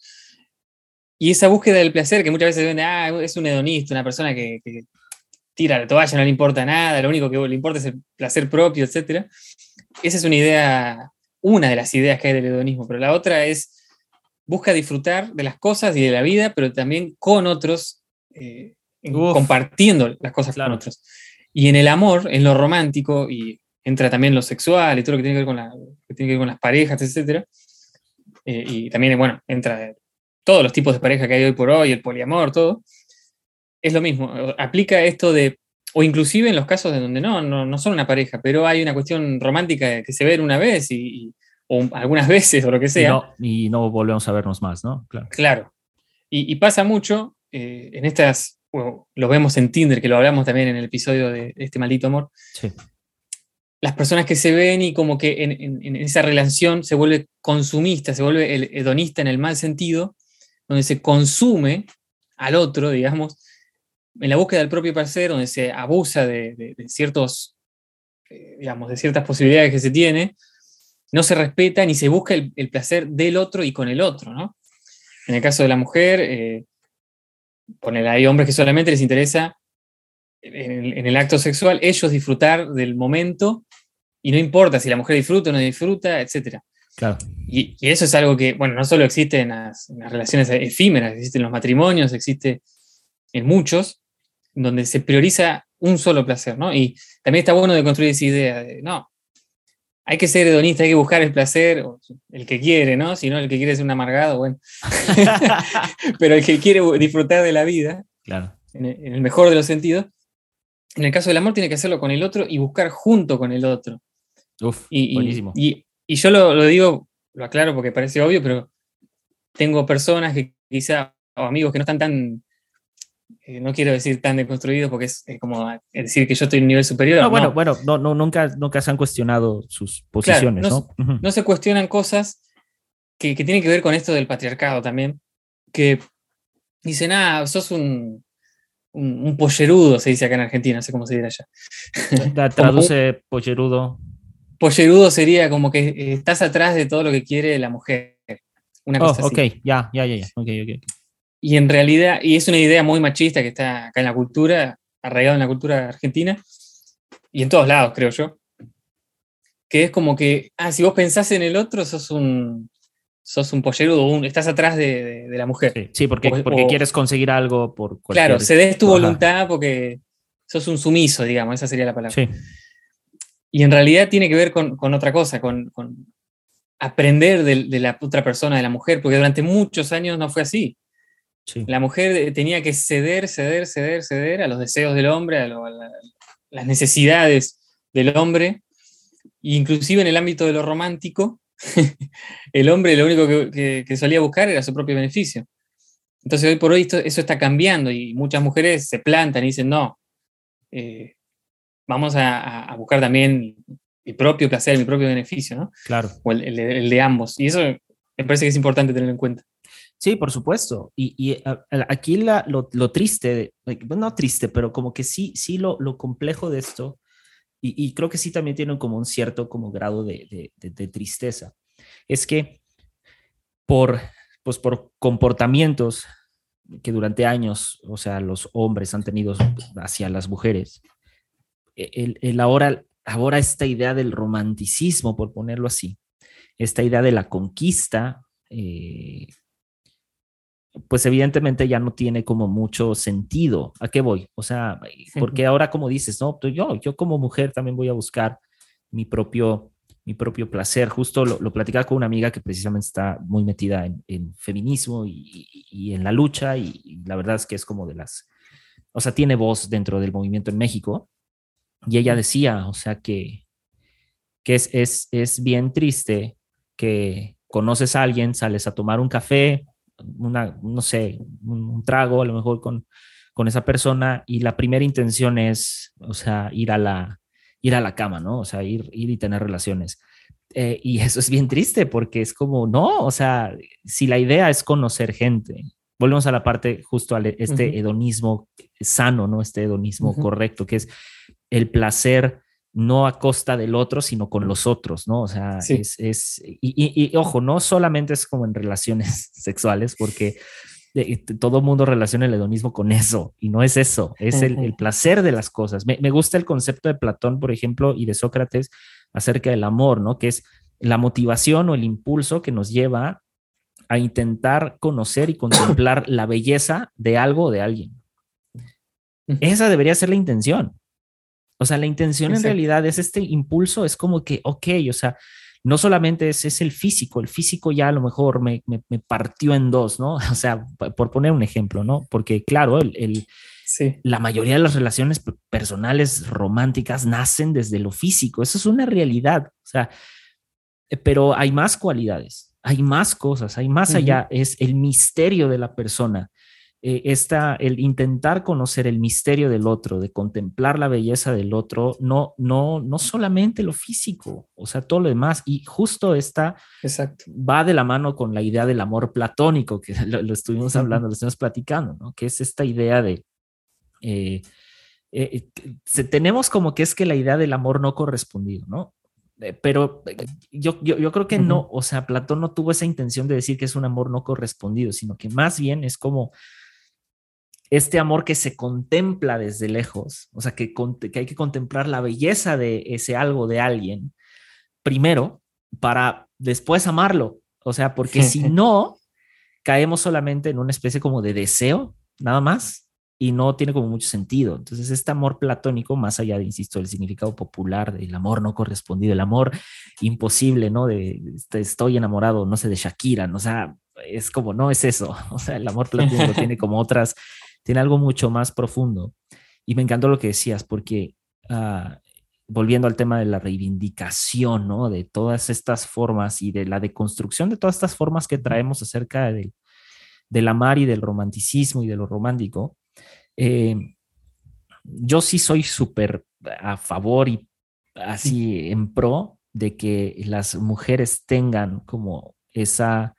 Y esa búsqueda del placer, que muchas veces ven, ah, es un hedonista, una persona que, tira la toalla, no le importa nada, lo único que le importa es el placer propio, etc. Esa es una idea, una de las ideas que hay del hedonismo, pero la otra es busca disfrutar de las cosas y de la vida, pero también con otros, eh, compartiendo las cosas con otros. Y en el amor, en lo romántico, y entra también lo sexual y todo lo que tiene que ver con, la, que tiene que ver con las parejas, etc. Eh, y también, bueno, entra todos los tipos de pareja que hay hoy por hoy, el poliamor, todo. Es lo mismo, aplica esto de, o inclusive en los casos de donde no, no, no son una pareja, pero hay una cuestión romántica que se ve una vez y, o algunas *laughs* veces o lo que sea. Y no, volvemos a vernos más, ¿no? Claro. claro. Y, pasa mucho eh, en estas, lo vemos en Tinder, que lo hablamos también en el episodio de este maldito amor. Sí las personas que se ven y como que en, esa relación se vuelve consumista, se vuelve el hedonista en el mal sentido, donde se consume al otro, digamos, en la búsqueda del propio placer, donde se abusa de, ciertos, eh, digamos, de ciertas posibilidades que se tiene, no se respeta ni se busca el, placer del otro y con el otro, ¿no? En el caso de la mujer, eh, hay hombres que solamente les interesa en el, acto sexual, ellos disfrutar del momento y no importa si la mujer disfruta o no disfruta, etc. Claro. Y, eso es algo que, bueno, no solo existe en las, relaciones efímeras, existe en los matrimonios, existe en muchos, donde se prioriza un solo placer, ¿no? Y también está bueno de construir esa idea de, no, hay que ser hedonista, hay que buscar el placer, el que quiere, ¿no? Si no, el que quiere ser un amargado, bueno. *laughs* Pero el que quiere disfrutar de la vida, claro. en el mejor de los sentidos, en el caso del amor tiene que hacerlo con el otro y buscar junto con el otro. Uf, y, buenísimo. Y, yo lo, digo, lo aclaro porque parece obvio, pero tengo personas que quizá, o amigos que no están tan, eh, no quiero decir tan deconstruidos porque es, como decir que yo estoy en un nivel superior. No, bueno, bueno, no, no, nunca, nunca se han cuestionado sus posiciones, no, ¿no? se cuestionan cosas que, que tienen que ver con esto del patriarcado también, que dicen, ah, sos un, un, pollerudo, se dice acá en Argentina, no sé cómo se dirá allá. *laughs* Traduce pollerudo. Pollerudo sería como que estás atrás de todo lo que quiere la mujer. Una cosa oh, ok, ya, ya, ya, Y en realidad, y es una idea muy machista que está acá en la cultura, arraigada en la cultura argentina, y en todos lados, creo yo, que es como que, ah, si vos pensás en el otro, sos un, sos un pollerudo, estás atrás de, la mujer. Sí, porque, porque quieres conseguir algo por cualquier... Claro, cedes tu voluntad porque sos un sumiso, digamos, esa sería la palabra. Sí. Y en realidad tiene que ver con, otra cosa, con, aprender de, la otra persona, de la mujer, porque durante muchos años no fue así. Sí. La mujer tenía que ceder, ceder, ceder, ceder a los deseos del hombre, a, las necesidades del hombre, inclusive en el ámbito de lo romántico, *laughs* el hombre lo único que, solía buscar era su propio beneficio. Entonces hoy por hoy eso está cambiando y muchas mujeres se plantan y dicen, no, eh, vamos a, buscar también mi propio placer, mi propio beneficio, ¿no? Claro. O el, de ambos. Y eso me parece que es importante tener en cuenta. Sí, por supuesto. Y, aquí lo, triste, no triste, pero como que sí, sí lo, lo complejo de esto y, creo que sí también tienen como un cierto como grado de, tristeza, es que por, pues por comportamientos que durante años, o sea, los hombres han tenido hacia las mujeres, e, el, ahora, ahora esta idea del romanticismo, por ponerlo así, esta idea de la conquista, eh, pues evidentemente ya no tiene como mucho sentido. ¿A qué voy? O sea, porque ahora como dices, no, yo, yo como mujer también voy a buscar mi propio, mi propio placer. Justo lo, lo platicaba con una amiga que precisamente está muy metida en, feminismo y, en la lucha y, la verdad es que es como de las, o sea, tiene voz dentro del movimiento en México. Y ella decía, o sea, que, que es, es, es bien triste que conoces a alguien, sales a tomar un café, una, no sé, un, trago a lo mejor con, con esa persona y la primera intención es, o sea, ir a la, ir a la cama, ¿no? O sea, ir, ir y tener relaciones. Eh, y *laughs* eso es bien triste porque es como, no, o sea, si la idea es conocer gente, volvemos a la parte justo a este hedonismo sano, ¿no? Este hedonismo correcto, que es el placer no a costa del otro, sino con los otros, ¿no? O sea, es, y, ojo, no solamente es como en relaciones *laughs* sexuales, porque eh, todo mundo relaciona el hedonismo con eso, y no es eso, es el, placer de las cosas. Me, me, gusta el concepto de Platón, por ejemplo, y de Sócrates acerca del amor, ¿no? Que es la motivación o el impulso que nos lleva a intentar conocer y contemplar la belleza de algo o de alguien. Esa debería ser la intención. O sea, la intención en realidad es este impulso, es como que, ok, o sea, no solamente es, es el físico, el físico ya a lo mejor me, me, partió en dos, ¿no? *laughs* O sea, por poner un ejemplo, ¿no? Porque claro, el, el la mayoría de las relaciones personales románticas nacen desde lo físico, eso es una realidad, o sea, eh, pero hay más cualidades, hay más cosas, hay más allá, es el misterio de la persona, eh, está el intentar conocer el misterio del otro, de contemplar la belleza del otro, no, no, no solamente lo físico, o sea, todo lo demás. Y justo esta va de la mano con la idea del amor platónico, que *laughs* lo, estuvimos hablando, lo estuvimos platicando, ¿no? Que es esta idea de... Eh, eh, tenemos como que es que la idea del amor no correspondido, ¿no? pero yo, yo, yo, creo que no, o sea, Platón no tuvo esa intención de decir que es un amor no correspondido, sino que más bien es como este amor que se contempla desde lejos, o sea, que, que, hay que contemplar la belleza de ese algo de alguien primero para después amarlo. O sea, porque si *laughs* no, caemos solamente en una especie como de deseo, nada más, y no tiene como mucho sentido. Entonces, este amor platónico, más allá de, insisto, el significado popular del amor no correspondido, el amor imposible, ¿no? De este, estoy enamorado, no sé, de Shakira, ¿no? o sea, es como, no es eso. *laughs* O sea, el amor platónico tiene como otras tiene algo mucho más profundo. Y me encantó lo que decías, porque ah, volviendo al tema de la reivindicación, ¿no? De todas estas formas y de la deconstrucción de todas estas formas que traemos acerca del, del amar y del romanticismo y de lo romántico, eh, yo sí soy súper a favor y así en pro de que las mujeres tengan como esa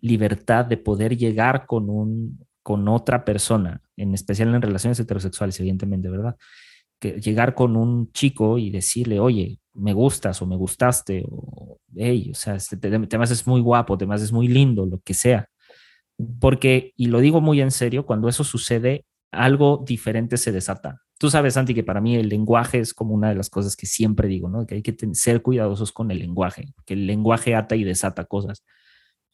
libertad de poder llegar con un con otra persona, en especial en relaciones heterosexuales, evidentemente, ¿verdad? Que llegar con un chico y decirle, oye, me gustas o me gustaste, o hey, o sea, este tema es muy guapo, temas es muy lindo, lo que sea. Porque, y lo digo muy en serio, cuando eso sucede, algo diferente se desata. Tú sabes, Santi, que para mí el lenguaje es como una de las cosas que siempre digo, ¿no? Que hay que ser cuidadosos con el lenguaje, que el lenguaje ata y desata cosas.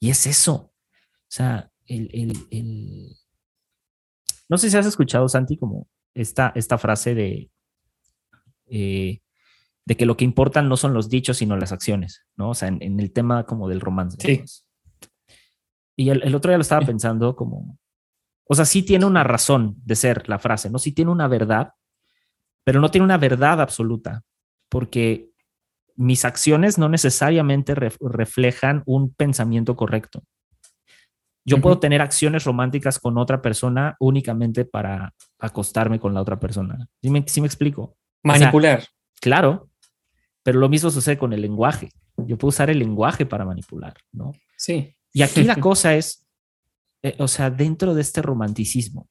Y es eso. O sea, el, el, no sé si has escuchado, Santi, como esta, esta frase de, eh, de que lo que importan no son los dichos, sino las acciones, ¿no? O sea, en, el tema como del romance. Sí. Y el, otro día lo estaba pensando como, o sea, sí tiene una razón de ser la frase, ¿no? Sí tiene una verdad, pero no tiene una verdad absoluta, porque mis acciones no necesariamente reflejan un pensamiento correcto. Yo puedo tener acciones románticas con otra persona únicamente para acostarme con la otra persona. ¿Sí me, me explico? Manipular. claro, pero lo mismo sucede con el lenguaje. Yo puedo usar el lenguaje para manipular, ¿no? Sí. Y aquí la *laughs* cosa es, eh, o sea, dentro de este romanticismo,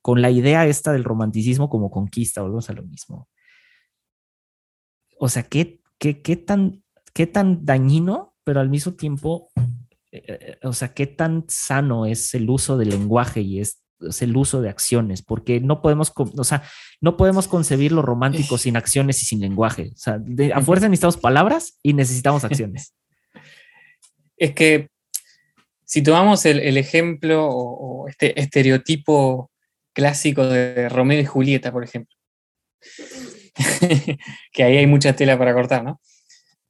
con la idea esta del romanticismo como conquista, volvemos a lo mismo. O sea, ¿qué, qué, qué, tan, qué tan dañino, pero al mismo tiempo o sea, qué tan sano es el uso del lenguaje y es, el uso de acciones, porque no podemos, o sea, no podemos concebir lo romántico sin acciones y sin lenguaje. O sea, a fuerza necesitamos palabras y necesitamos acciones. *laughs* Es que si tomamos el, ejemplo o, este estereotipo clásico de Romeo y Julieta, por ejemplo, *laughs* que ahí hay mucha tela para cortar, ¿no?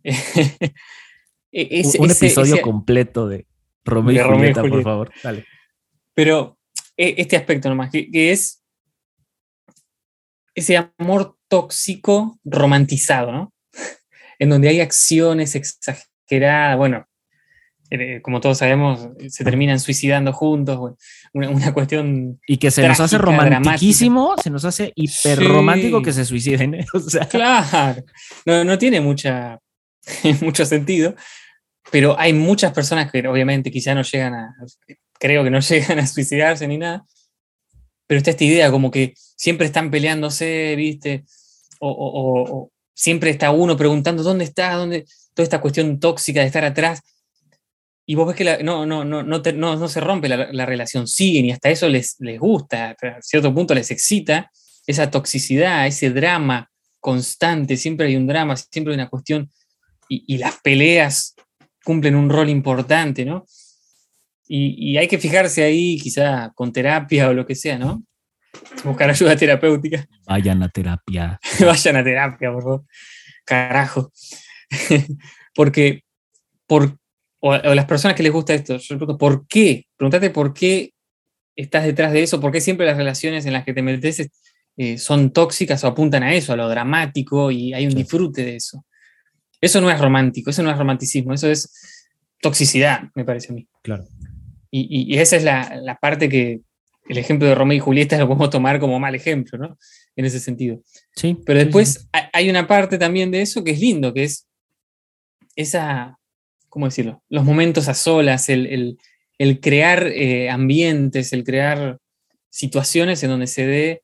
*laughs* E-, un episodio completo de Romeo, y, Julieta, por favor. Dale. Pero e, este aspecto nomás, que, es ese amor tóxico romantizado, ¿no? *laughs* en donde hay acciones exageradas, bueno, eh, como todos sabemos, se terminan suicidando juntos, una, cuestión... Y que se nos hace romantiquísimo, se nos hace hiper romántico que se suiciden. ¿eh? *laughs* Claro, no, no tiene mucha, *laughs* mucho sentido, pero hay muchas personas que obviamente quizá no llegan a, creo que no *laughs* llegan a suicidarse ni nada, pero está esta idea como que siempre están peleándose, ¿viste? O, siempre está uno preguntando dónde está, dónde, toda esta cuestión tóxica de estar atrás. Y vos ves que no, no, no, no, no, se rompe la, la, relación, siguen y hasta eso les, les gusta, a cierto punto les excita esa toxicidad, ese drama constante, siempre hay un drama, siempre hay una cuestión y, las peleas cumplen un rol importante, ¿no? Y, hay que fijarse ahí, quizá con terapia o lo que sea, ¿no? Buscar ayuda terapéutica. Vayan a terapia. *laughs* Vayan a terapia, por favor. Carajo. *laughs* Porque, por, o, a las personas que les gusta esto, yo pregunto, ¿por qué? Pregúntate por qué estás detrás de eso, por qué siempre las relaciones en las que te metes eh, son tóxicas o apuntan a eso, a lo dramático, y hay un disfrute de eso. Eso no es romántico, eso no es romanticismo, eso es toxicidad, me parece a mí. Claro. Y, esa es la, parte que el ejemplo de Romeo y Julieta lo podemos tomar como mal ejemplo, ¿no? En ese sentido. Sí. Pero después hay una parte también de eso que es lindo, que es esa, ¿cómo decirlo? Los momentos a solas, el, crear eh, ambientes, el crear situaciones en donde se dé,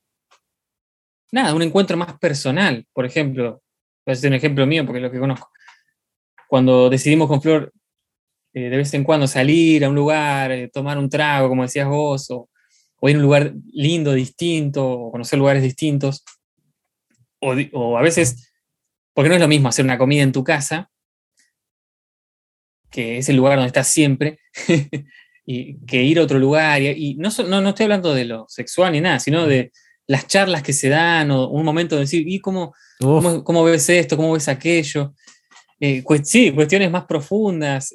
nada, un encuentro más personal. Por ejemplo, hacer un ejemplo mío porque es lo que conozco. Cuando decidimos con Flor eh, de vez en cuando salir a un lugar, eh, tomar un trago, como decías vos, o, ir a un lugar lindo, distinto, o conocer lugares distintos, o, a veces, porque no es lo mismo hacer una comida en tu casa, que es el lugar donde estás siempre, *laughs* y que ir a otro lugar. Y, no, no, estoy hablando de lo sexual ni nada, sino de las charlas que se dan, o un momento de decir, ¿y cómo, cómo, ves esto? ¿Cómo ves aquello? Eh, sí, cuestiones más profundas,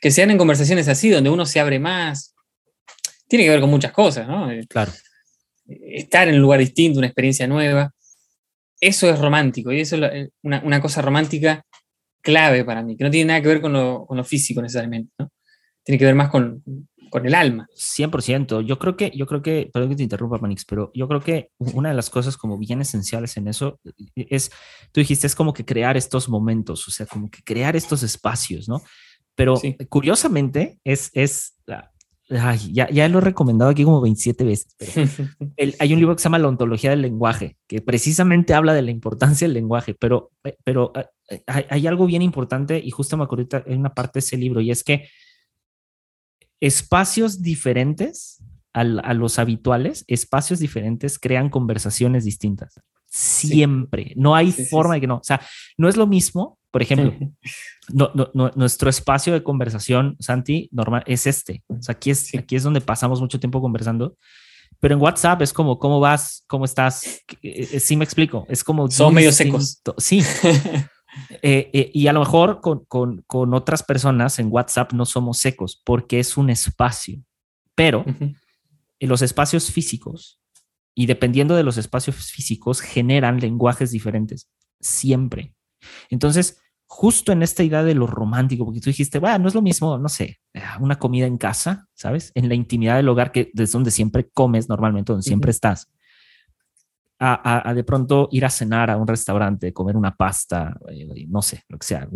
que sean en conversaciones así, donde uno se abre más. Tiene que ver con muchas cosas, ¿no? Eh, claro. Estar en un lugar distinto, una experiencia nueva. Eso es romántico y eso es eh, una, cosa romántica clave para mí, que no tiene nada que ver con lo, físico necesariamente, ¿no? Tiene que ver más con, el alma. 100%. Yo creo que, yo creo que, perdón que te interrumpa, Manix, pero yo creo que una de las cosas como bien esenciales en eso es, tú dijiste, es como que crear estos momentos, o sea, como que crear estos espacios, ¿no? Pero curiosamente es, es ya, ya lo he recomendado aquí como 27 veces. *laughs* hay un libro que se llama La ontología del lenguaje, que precisamente habla de la importancia del lenguaje, pero, eh, pero eh, hay, algo bien importante y justo me acuerdo en una parte de ese libro y es que espacios diferentes a, los habituales, espacios diferentes crean conversaciones distintas. Siempre. No hay forma de que no. O sea, no es lo mismo por ejemplo, no, no, nuestro espacio de conversación, Santi, normal, es este. O sea, aquí es, aquí es donde pasamos mucho tiempo conversando. Pero en WhatsApp es como, ¿cómo vas? ¿Cómo estás? Eh, sí me explico. Es como... Son medio secos. Sí. *laughs* Eh, y a lo mejor con, con, con, otras personas en WhatsApp no somos secos porque es un espacio. Pero en los espacios físicos y dependiendo de los espacios físicos generan lenguajes diferentes. Siempre. Entonces, justo en esta idea de lo romántico, porque tú dijiste, bueno, no es lo mismo, no sé, eh, una comida en casa, ¿sabes? En la intimidad del hogar, que es donde siempre comes normalmente, donde siempre estás. A, de pronto ir a cenar a un restaurante, comer una pasta, eh, no sé, lo que sea,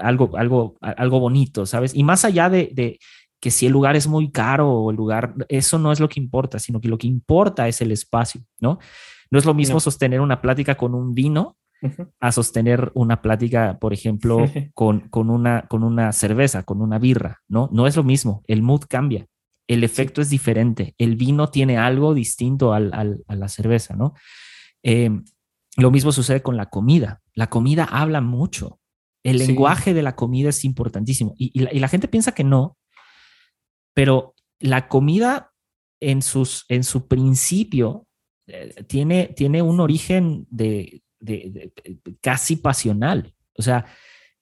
algo, algo, algo bonito, ¿sabes? Y más allá de, que si el lugar es muy caro o el lugar, eso no es lo que importa, sino que lo que importa es el espacio, ¿no? No es lo mismo sostener una plática con un vino a sostener una plática, por ejemplo, *laughs* con, con, una, con una cerveza, con una birra, ¿no? No es lo mismo, el mood cambia, el efecto es diferente, el vino tiene algo distinto al, a la cerveza, ¿no? Em, lo mismo sucede con la comida, la comida habla mucho, el lenguaje de la comida es importantísimo y, la, gente piensa que no, pero la comida en, sus, en su principio eh, tiene, tiene un origen de, de, casi pasional. O sea,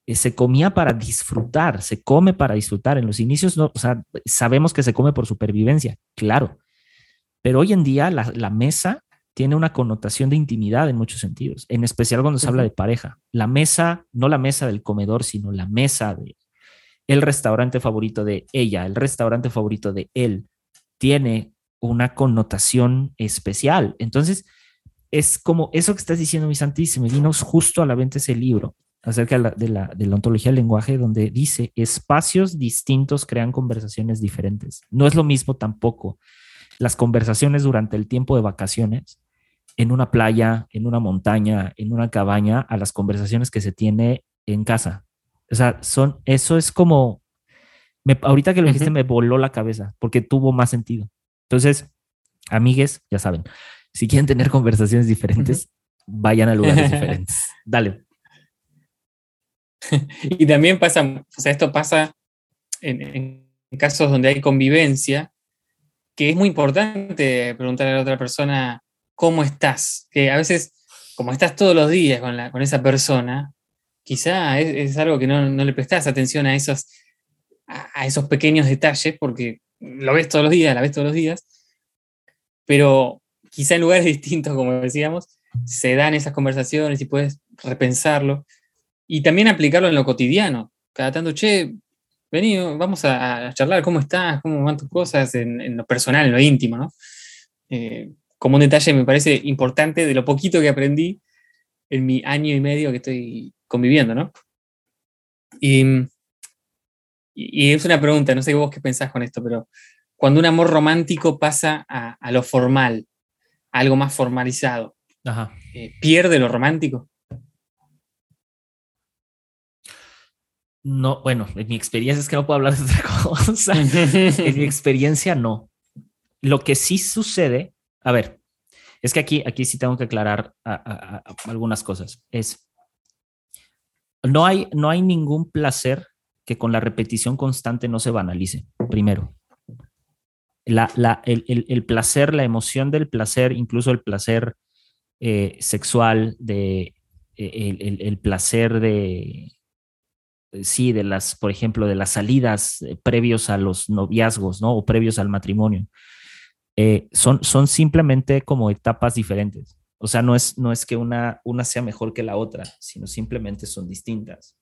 se comía para disfrutar, se come para disfrutar. En los inicios, no, o sea, sabemos que se come por supervivencia, claro. Pero hoy en día la, mesa tiene una connotación de intimidad en muchos sentidos, en especial cuando se habla de pareja. La mesa, no la mesa del comedor, sino la mesa de el restaurante favorito de ella, el restaurante favorito de él, tiene una connotación especial. Entonces, es como eso que estás diciendo, mi Santi, se me vino justo a la mente ese libro acerca de la, de la, ontología del lenguaje, donde dice, espacios distintos crean conversaciones diferentes. No es lo mismo tampoco las conversaciones durante el tiempo de vacaciones en una playa, en una montaña, en una cabaña, a las conversaciones que se tiene en casa. O sea, son, eso es como, me, ahorita que lo dijiste me voló la cabeza porque tuvo más sentido. Entonces, amigues, ya saben, si quieren tener conversaciones diferentes, vayan a lugares *laughs* diferentes. Dale. *laughs* Y también pasa, o sea, esto pasa en, casos donde hay convivencia, que es muy importante preguntarle a la otra persona cómo estás, que a veces, como estás todos los días con, la, con esa persona, quizá es, algo que no, le prestas atención a esos, a, esos pequeños detalles, porque lo ves todos los días, la ves todos los días, pero quizá en lugares *laughs* distintos, como decíamos, se dan esas conversaciones y puedes repensarlo y también aplicarlo en lo cotidiano. Cada tanto, che, vení, vamos a, charlar, ¿cómo estás? ¿Cómo van tus cosas? En, lo personal, en lo íntimo, ¿no? Eh, como un detalle me parece importante de lo poquito que aprendí en mi año y medio que estoy conviviendo, ¿no? Y, es una pregunta, no sé vos qué pensás con esto, pero cuando un amor romántico pasa a, lo formal, a algo más formalizado, eh, ¿pierde lo romántico? No, bueno, en mi experiencia es que no puedo hablar de otra cosa. *laughs* en mi experiencia no. Lo que sí sucede, a ver, es que aquí, aquí sí tengo que aclarar algunas cosas. Es, no hay, no hay ningún placer que con la repetición constante no se banalice, primero. La, la, el, el, placer, la emoción del placer, incluso el placer eh, sexual, de, el, el placer de, eh, sí, de las, por ejemplo, de las salidas eh, previos a los noviazgos, ¿no? O previos al matrimonio. Eh, son, son simplemente como etapas diferentes. O sea, no es, no es que una, una sea mejor que la otra, sino simplemente son distintas.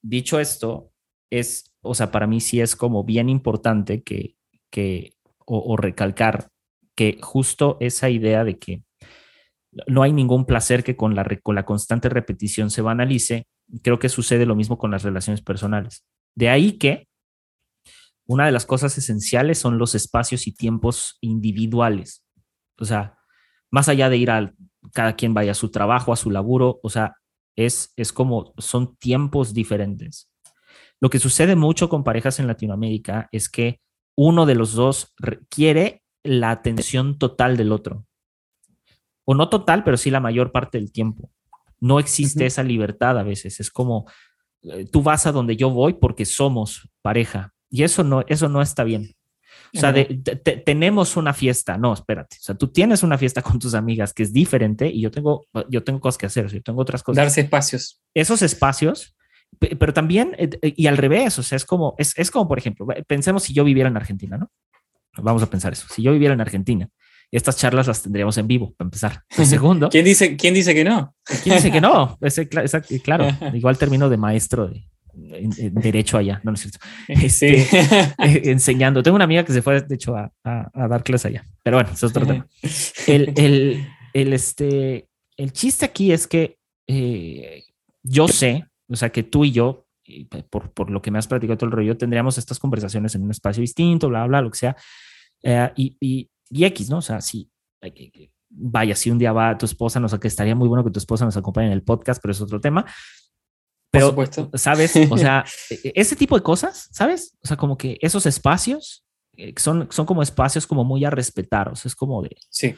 Dicho esto, es, o sea, para mí sí es como bien importante que, que o, recalcar que justo esa idea de que no hay ningún placer que con la, con la constante repetición se banalice, creo que sucede lo mismo con las relaciones personales. De ahí que una de las cosas esenciales son los espacios y tiempos individuales. O sea, más allá de ir a cada quien vaya a su trabajo, a su laburo, o sea, es, es como son tiempos diferentes. Lo que sucede mucho con parejas en Latinoamérica es que uno de los dos quiere la atención total del otro. O no total, pero sí la mayor parte del tiempo. No existe esa libertad a veces. Es como eh, tú vas a donde yo voy porque somos pareja. Y eso no, eso no está bien. O sea, tenemos una fiesta. No, espérate. O sea, tú tienes una fiesta con tus amigas que es diferente y yo tengo, yo tengo cosas que hacer. Yo tengo otras cosas. Darse espacios. Esos espacios, pero también, eh, eh, y al revés, o sea, es como, es, es como, por ejemplo, pensemos si yo viviera en Argentina, ¿no? Vamos a pensar eso. Si yo viviera en Argentina estas charlas las tendríamos en vivo, para empezar. El segundo. *laughs* ¿Quién dice, quién dice que no? ¿Quién dice que no? claro, *laughs* igual termino de maestro de, derecho allá, no, es cierto. Este, *laughs* eh, enseñando. Tengo una amiga que se fue, de hecho, a, dar clases allá. Pero bueno, eso es otro tema. El, este, el chiste aquí es que eh, yo sé, o sea, que tú y yo, por, por, lo que me has platicado todo el rollo, tendríamos estas conversaciones en un espacio distinto, bla, bla, lo que sea. Eh, y, y, y X, ¿no? O sea, sí, vaya, si un día va tu esposa, no sé, que estaría muy bueno que tu esposa nos acompañe en el podcast, pero es otro tema. Pero, supuesto. ¿sabes? O *laughs* sea, e, e, ese tipo de cosas, ¿sabes? O sea, como que esos espacios eh, son, son como espacios como muy a respetar, o sea, es como de... Sí.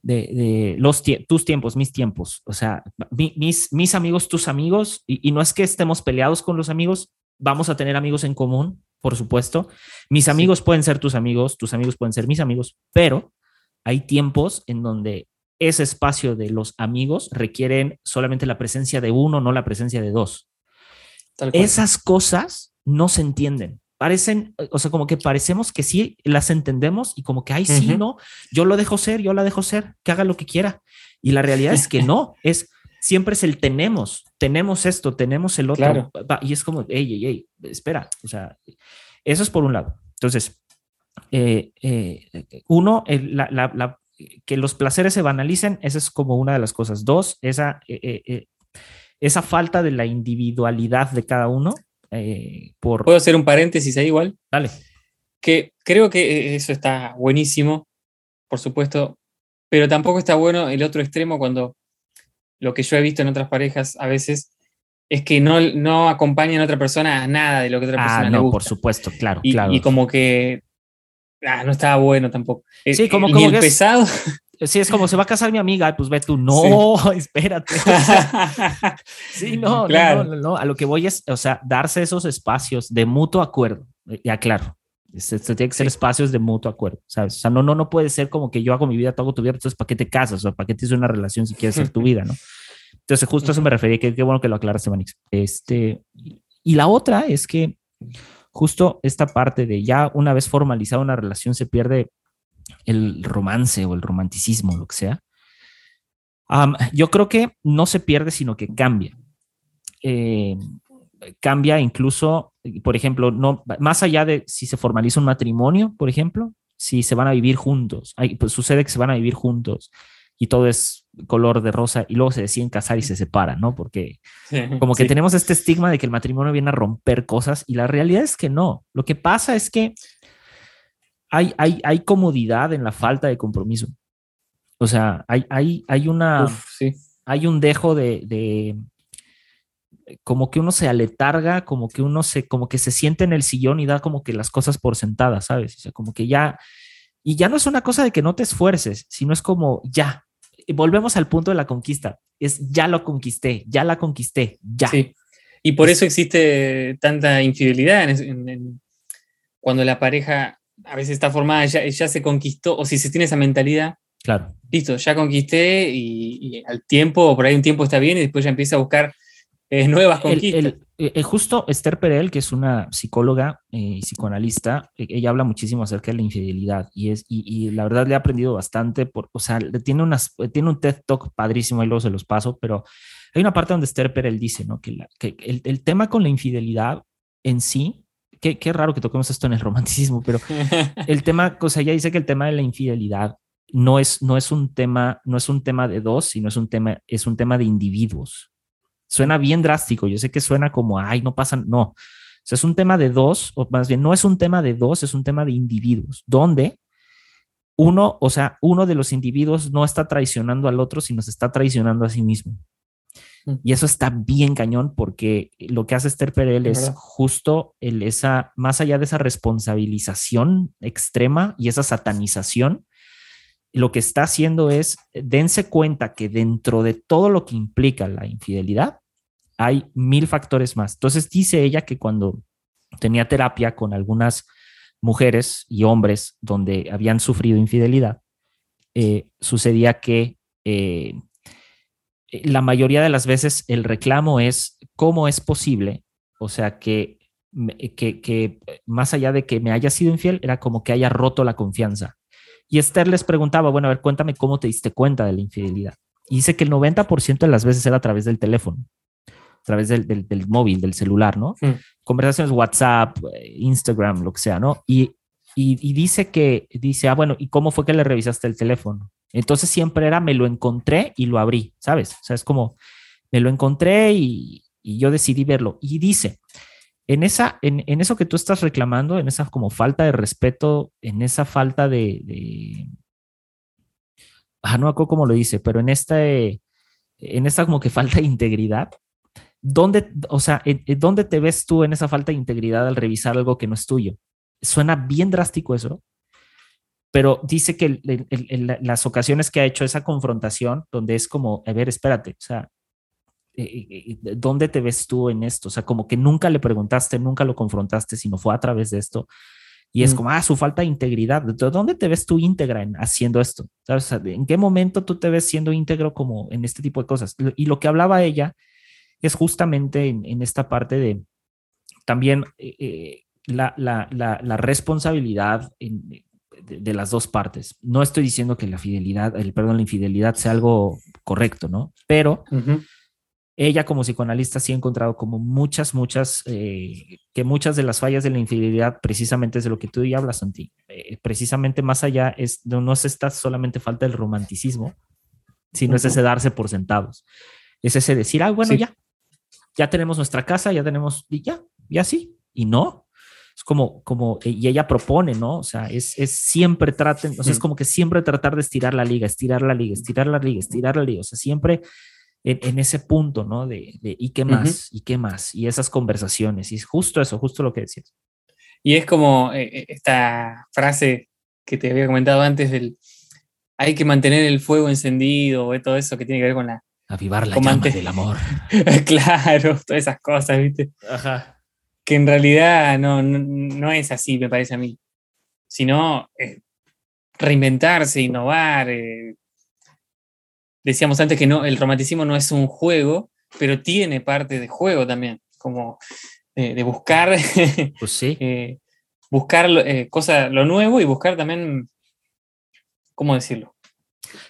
De, de los tus tiempos, mis tiempos, o sea, mis, mis amigos, tus amigos, y, y no es que estemos peleados con los amigos, vamos a tener amigos en común, por supuesto. Mis amigos pueden ser tus amigos, tus amigos pueden ser mis amigos, pero hay tiempos en donde ese espacio de los amigos requieren solamente la presencia de uno, no la presencia de dos. Esas cosas no se entienden. Parecen, o sea, como que parecemos que sí las entendemos y como que, ay, sí, no, yo lo dejo ser, yo la dejo ser, que haga lo que quiera. Y la realidad es que no, es siempre es el tenemos, tenemos esto, tenemos el otro. Y es como, hey, hey, hey, espera. O sea, eso es por un lado. Entonces, eh, eh, uno, que los placeres se banalicen, esa es como una de las cosas. Dos, esa, eh, esa falta de la individualidad de cada uno. por... ¿Puedo hacer un paréntesis ahí igual? Dale. Que creo que eso está buenísimo, por supuesto, pero tampoco está bueno el otro extremo cuando lo que yo he visto en otras parejas a veces es que no, no acompañan a otra persona a nada de lo que otra ah, persona no, le gusta. por supuesto, claro, y, claro. Y como que ah, no estaba bueno tampoco. Eh, sí, como, como el pesado. sí, es como se va a casar mi amiga, pues ve tú, no, *laughs* espérate. *laughs* sí, no, claro. no, no, no, a lo que voy es, o sea, darse esos espacios de mutuo acuerdo, ya claro, Se, tiene que ser espacios de mutuo acuerdo, ¿sabes? O sea, no, no, no puede ser como que yo hago mi vida, tú hago tu vida, entonces ¿para qué te casas? O ¿para qué tienes una relación si quieres ser tu *laughs* vida, no? Entonces, justo a eso me refería, que qué bueno que lo aclaraste, Manix. Este, y la otra es que justo esta parte de ya una vez formalizada una relación se pierde el romance o el romanticismo, lo que sea. yo creo que no se pierde, sino que cambia. Eh, cambia incluso, por ejemplo, no, más allá de si se formaliza un matrimonio, por ejemplo, si se van a vivir juntos, pues sucede que se van a vivir juntos y todo es color de rosa y luego se deciden casar y se separan, ¿no? Porque como que tenemos este estigma de que el matrimonio viene a romper cosas y la realidad es que no. Lo que pasa es que hay, hay, hay comodidad en la falta de compromiso. O sea, hay, hay, hay una... Hay un dejo de, de, como que uno se aletarga, como que uno se, como que se siente en el sillón y da como que las cosas por sentadas, ¿sabes? O sea, como que ya, y ya no es una cosa de que no te esfuerces, sino es como ya, volvemos al punto de la conquista. Es ya lo conquisté, ya la conquisté, ya. Sí. Y por eso existe tanta infidelidad cuando la pareja a veces está formada, ya, ya, se conquistó, o si se tiene esa mentalidad. Claro. Listo, ya conquisté y, al tiempo, por ahí un tiempo está bien y después ya empieza a buscar eh, nuevas conquistas. Eh, justo Esther Perel, que es una psicóloga y eh, psicoanalista, e, ella habla muchísimo acerca de la infidelidad y, es, y, la verdad le he aprendido bastante, por, o sea, tiene, unas, tiene un TED Talk padrísimo, ahí luego se los paso, pero hay una parte donde Esther Perel dice, ¿no? Que, que el, el, tema con la infidelidad en sí, qué, qué raro que toquemos esto en el romanticismo, pero *laughs* el tema, o sea, ella dice que el tema de la infidelidad no es, no es un tema, no es un tema de dos, sino es un tema, es un tema de individuos. Suena bien drástico, yo sé que suena como, ay, no pasa, no. O sea, es un tema de dos, o más bien no es un tema de dos, es un tema de individuos, donde uno, o sea, uno de los individuos no está traicionando al otro, sino se está traicionando a sí mismo. Y eso está bien cañón porque lo que hace Esther Perel es justo el, esa, más allá de esa responsabilización extrema y esa satanización, lo que está haciendo es, dense cuenta que dentro de todo lo que implica la infidelidad, hay mil factores más. Entonces dice ella que cuando tenía terapia con algunas mujeres y hombres donde habían sufrido infidelidad, eh, sucedía que eh, la mayoría de las veces el reclamo es cómo es posible, o sea, que, que más allá de que me haya sido infiel, era como que haya roto la confianza. Y Esther les preguntaba, bueno, a ver, cuéntame cómo te diste cuenta de la infidelidad. Y dice que el 90% de las veces era a través del teléfono, a través del, del, móvil, del celular, ¿no? Mm. Conversaciones WhatsApp, Instagram, lo que sea, ¿no? Y, y, dice que, dice, ah, bueno, ¿y cómo fue que le revisaste el teléfono? Entonces siempre era, me lo encontré y lo abrí, ¿sabes? O sea, es como, me lo encontré y, y yo decidí verlo. Y dice, en, esa, en, en, eso que tú estás reclamando, en esa como falta de respeto, en esa falta de, de ah, no acuerdo cómo lo dice, pero en esta, en esta como que falta de integridad, ¿dónde, o sea, ¿dónde te ves tú en esa falta de integridad al revisar algo que no es tuyo? Suena bien drástico eso, pero dice que las ocasiones que ha hecho esa confrontación, donde es como, a ver, espérate, o sea, ¿dónde te ves tú en esto? O sea, como que nunca le preguntaste, nunca lo confrontaste, sino fue a través de esto. Y es mm. como, ah, su falta de integridad. ¿Dónde te ves tú íntegra en haciendo esto? ¿Sabes? ¿En qué momento tú te ves siendo íntegro como en este tipo de cosas? Y lo que hablaba ella es justamente en, esta parte de también eh, la, la, la, responsabilidad de, de, las dos partes. No estoy diciendo que la fidelidad, el perdón, la infidelidad sea algo correcto, ¿no? Pero ella como psicoanalista sí ha encontrado como muchas, muchas, eh, que muchas de las fallas de la infidelidad precisamente es de lo que tú ya hablas, Santi. Eh, precisamente más allá es, no es esta solamente falta del romanticismo, sino es ese darse por sentados. Es ese decir, ah, bueno, ya, ya tenemos nuestra casa, ya tenemos, y ya, ya sí, y no. Es como, como, y ella propone, ¿no? O sea, es, es siempre traten, o sea, es como que siempre tratar de estirar la liga, estirar la liga, estirar la liga, estirar la liga, o sea, siempre en, ese punto, ¿no? De, ¿y qué más? ¿Y qué más? Y esas conversaciones. Y es justo eso, justo lo que decías. Y es como eh, eh, esta frase que te había comentado antes del hay que mantener el fuego encendido, o todo eso que tiene que ver con la... Avivar la llama del amor. *laughs* claro, todas esas cosas, ¿viste? Ajá. que en realidad no, no, no es así, me parece a mí, sino eh, reinventarse, innovar. eh. Decíamos antes que no, el romanticismo no es un juego, pero tiene parte de juego también, como de buscar, *laughs* Pues sí. eh, buscar lo- eh, cosa, lo nuevo y buscar también, ¿cómo decirlo?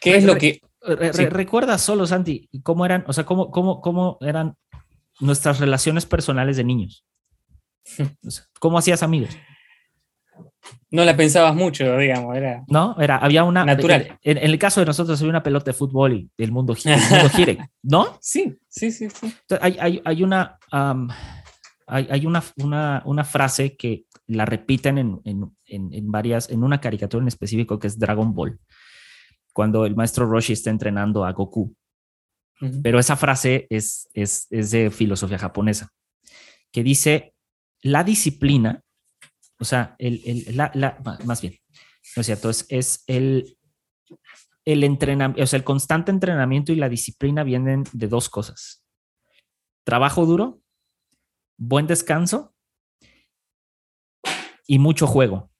¿Qué Re- es lo re- que... Re- Sí. re- ¿Recuerdas solo, Santi, cómo eran, o sea, cómo, cómo, cómo eran nuestras relaciones personales de niños? *laughs* O sea, ¿Cómo hacías amigos? No la pensabas mucho, digamos, era... ¿No? Era, había una. Natural. En, en el caso de nosotros, había una pelota de fútbol y el mundo, el mundo *laughs* gire, ¿no? Sí, sí, sí, sí. Entonces, hay, hay, hay una, am, hay, hay una, una, una frase que la repiten en, en, en, varias, en una caricatura en específico que es Dragon Ball, cuando el maestro Roshi está entrenando a Goku. Ujú. Pero esa frase es, es, es de filosofía japonesa, que dice, la disciplina, o sea, el, el- la, la- más bien, no es cierto, es, es el, el entrenamiento, o sea, el constante entrenamiento y la disciplina vienen de dos cosas. Trabajo duro, buen descanso y mucho juego.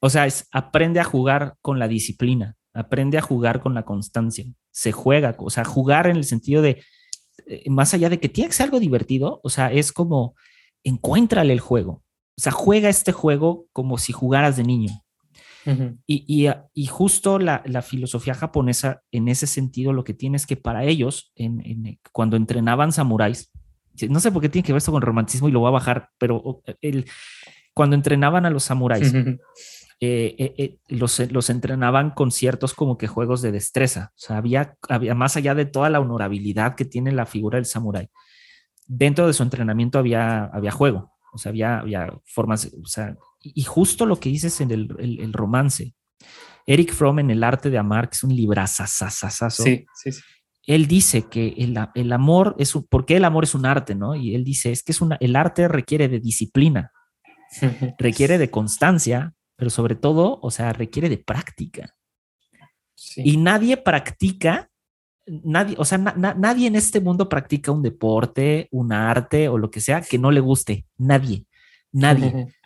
O sea, es aprende a jugar con la disciplina, aprende a jugar con la constancia. Se juega, o sea, jugar en el sentido de, eh, más allá de que tiene que ser algo divertido, o sea, es como, encuéntrale el juego. O sea, juega este juego como si jugaras de niño. Y, y, y justo la, la filosofía japonesa, en ese sentido, lo que tiene es que para ellos, en, en- cuando entrenaban samuráis, no sé por qué tiene que ver esto con romanticismo y lo voy a bajar, pero el, cuando entrenaban a los samuráis, eh, eh, eh, los, los entrenaban con ciertos como que juegos de destreza. O sea, había, había más allá de toda la honorabilidad que tiene la figura del samurái, dentro de su entrenamiento había, había juego, o sea, había, había formas, o sea, y justo lo que dices en el, el- el romance. Eric Fromm en El arte de amar, que es un librazazazazazo, Sí, sí, sí. él dice que el, el amor es un, ¿por qué el amor es un arte, no? Y él dice, es que es una, el arte requiere de disciplina, *laughs* requiere de constancia, pero sobre todo, o sea, requiere de práctica. Sí. Y nadie practica, nadie, o sea, na- na- nadie en este mundo practica un deporte, un arte o lo que sea que no le guste. Nadie, nadie. *laughs*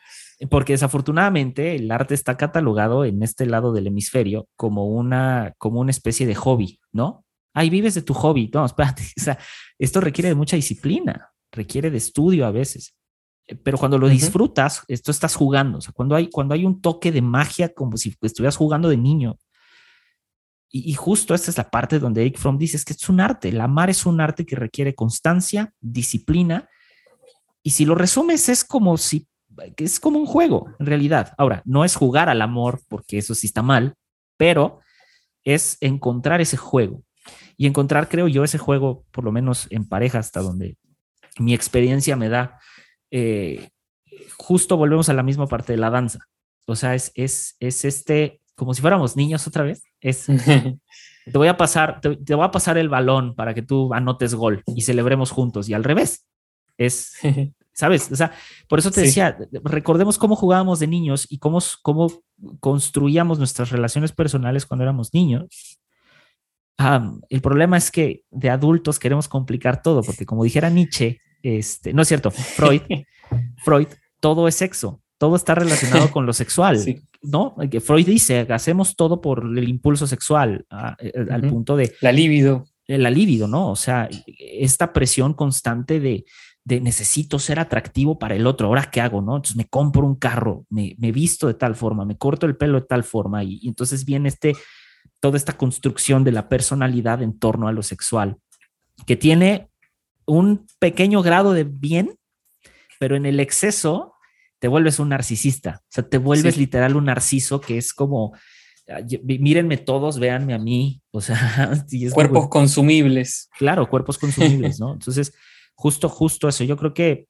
Porque desafortunadamente el arte está catalogado en este lado del hemisferio como una, como una especie de hobby, ¿no? Ahí vives de tu hobby. No, espérate. *laughs* O sea, esto requiere de mucha disciplina, requiere de estudio a veces. Eh, Pero cuando lo disfrutas, esto estás jugando. O sea, cuando hay, cuando hay un toque de magia, como si estuvieras jugando de niño. Y, justo esta es la parte donde Eric Fromm dice es que es un arte. El amar es un arte que requiere constancia, disciplina. Y si lo resumes, es como si es como un juego, en realidad. Ahora, no es jugar al amor, porque eso sí está mal, pero es encontrar ese juego. Y encontrar, creo yo, ese juego, por lo menos en pareja, hasta donde mi experiencia me da. eh, justo volvemos a la misma parte de la danza. O sea, es, es, es este, como si fuéramos niños otra vez. Es, *laughs* te voy a pasar, te, te voy a pasar el balón para que tú anotes gol y celebremos juntos. Y al revés, es *laughs* ¿sabes? O sea, por eso te Sí. decía, recordemos cómo jugábamos de niños y cómo, cómo construíamos nuestras relaciones personales cuando éramos niños. Am, el problema es que de adultos queremos complicar todo, porque como dijera Nietzsche, este, no es cierto, Freud, *laughs* Freud, todo es sexo, todo está relacionado con lo sexual, *laughs* Sí. ¿no? Freud dice, hacemos todo por el impulso sexual, a- eh, al Ujú. punto de, La libido. el libido, ¿no? O sea, esta presión constante de, de necesito ser atractivo para el otro, ahora qué hago, ¿no? Entonces me compro un carro, me, me visto de tal forma, me corto el pelo de tal forma y, y entonces viene este, toda esta construcción de la personalidad en torno a lo sexual, que tiene un pequeño grado de bien, pero en el exceso te vuelves un narcisista, o sea, te vuelves Sí. literal un narciso que es como, ah, mírenme todos, véanme a mí, o sea, *laughs* y es Cuerpos como- consumibles. claro, cuerpos consumibles, ¿no? Entonces, justo, justo eso, yo creo que,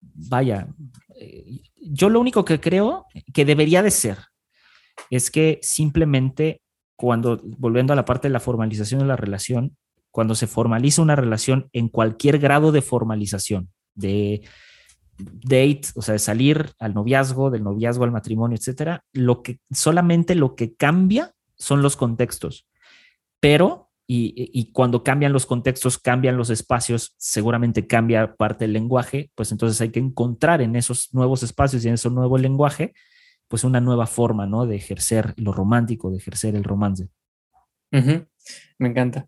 vaya, eh, yo lo único que creo que debería de ser es que simplemente cuando, volviendo a la parte de la formalización de la relación, cuando se formaliza una relación en cualquier grado de formalización, de date, o sea, de salir al noviazgo, del noviazgo al matrimonio, etcétera, lo que solamente lo que cambia son los contextos, pero y, cuando cambian los contextos, cambian los espacios, seguramente cambia parte del lenguaje, pues entonces hay que encontrar en esos nuevos espacios y en ese nuevo lenguaje, pues una nueva forma, ¿no? De ejercer lo romántico, de ejercer el romance. Me encanta.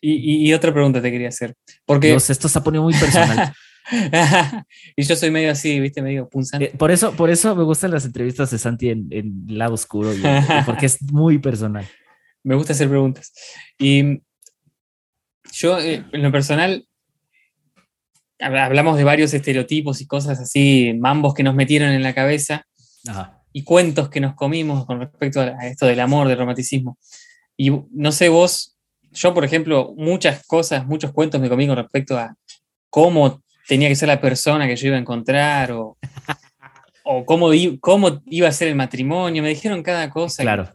Y, otra pregunta te quería hacer. Porque... esto se ha poniendo muy personal. *laughs* *laughs* y yo soy medio así, viste, medio punzante. Eh, por, eso, por eso me gustan las entrevistas de Santi en, en lado oscuro, porque es muy personal. *laughs* Me gusta hacer preguntas. Y yo, eh, en lo personal, hablamos de varios estereotipos y cosas así, mambos que nos metieron en la cabeza y cuentos que nos comimos con respecto a esto del amor, del romanticismo. Y no sé vos, yo por ejemplo, muchas cosas, muchos cuentos me comí con respecto a cómo tenía que ser la persona que yo iba a encontrar o, o cómo, cómo iba a ser el matrimonio. Me dijeron cada cosa. Claro.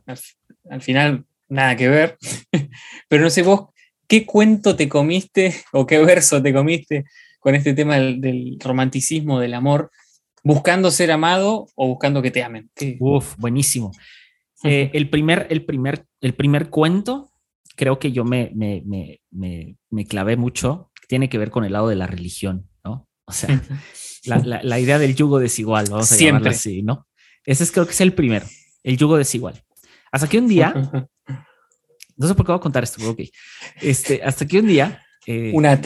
Al, final, nada que ver. *laughs* Pero no sé vos, ¿qué cuento te comiste o qué verso te comiste con este tema del, romanticismo, del amor? ¿Buscando ser amado o buscando que te amen? Uf, buenísimo. *laughs* Eh, el, primer, el, primer, el primer cuento, creo que yo me, me, me, me clavé mucho, tiene que ver con el lado de la religión. O sea, la, idea del yugo desigual, vamos a Siempre. así, ¿no? Ese es, creo que es el primero, el yugo desigual. Hasta que un día, *laughs* no sé por qué voy a contar esto, ok. Este, hasta que un día. Eh, una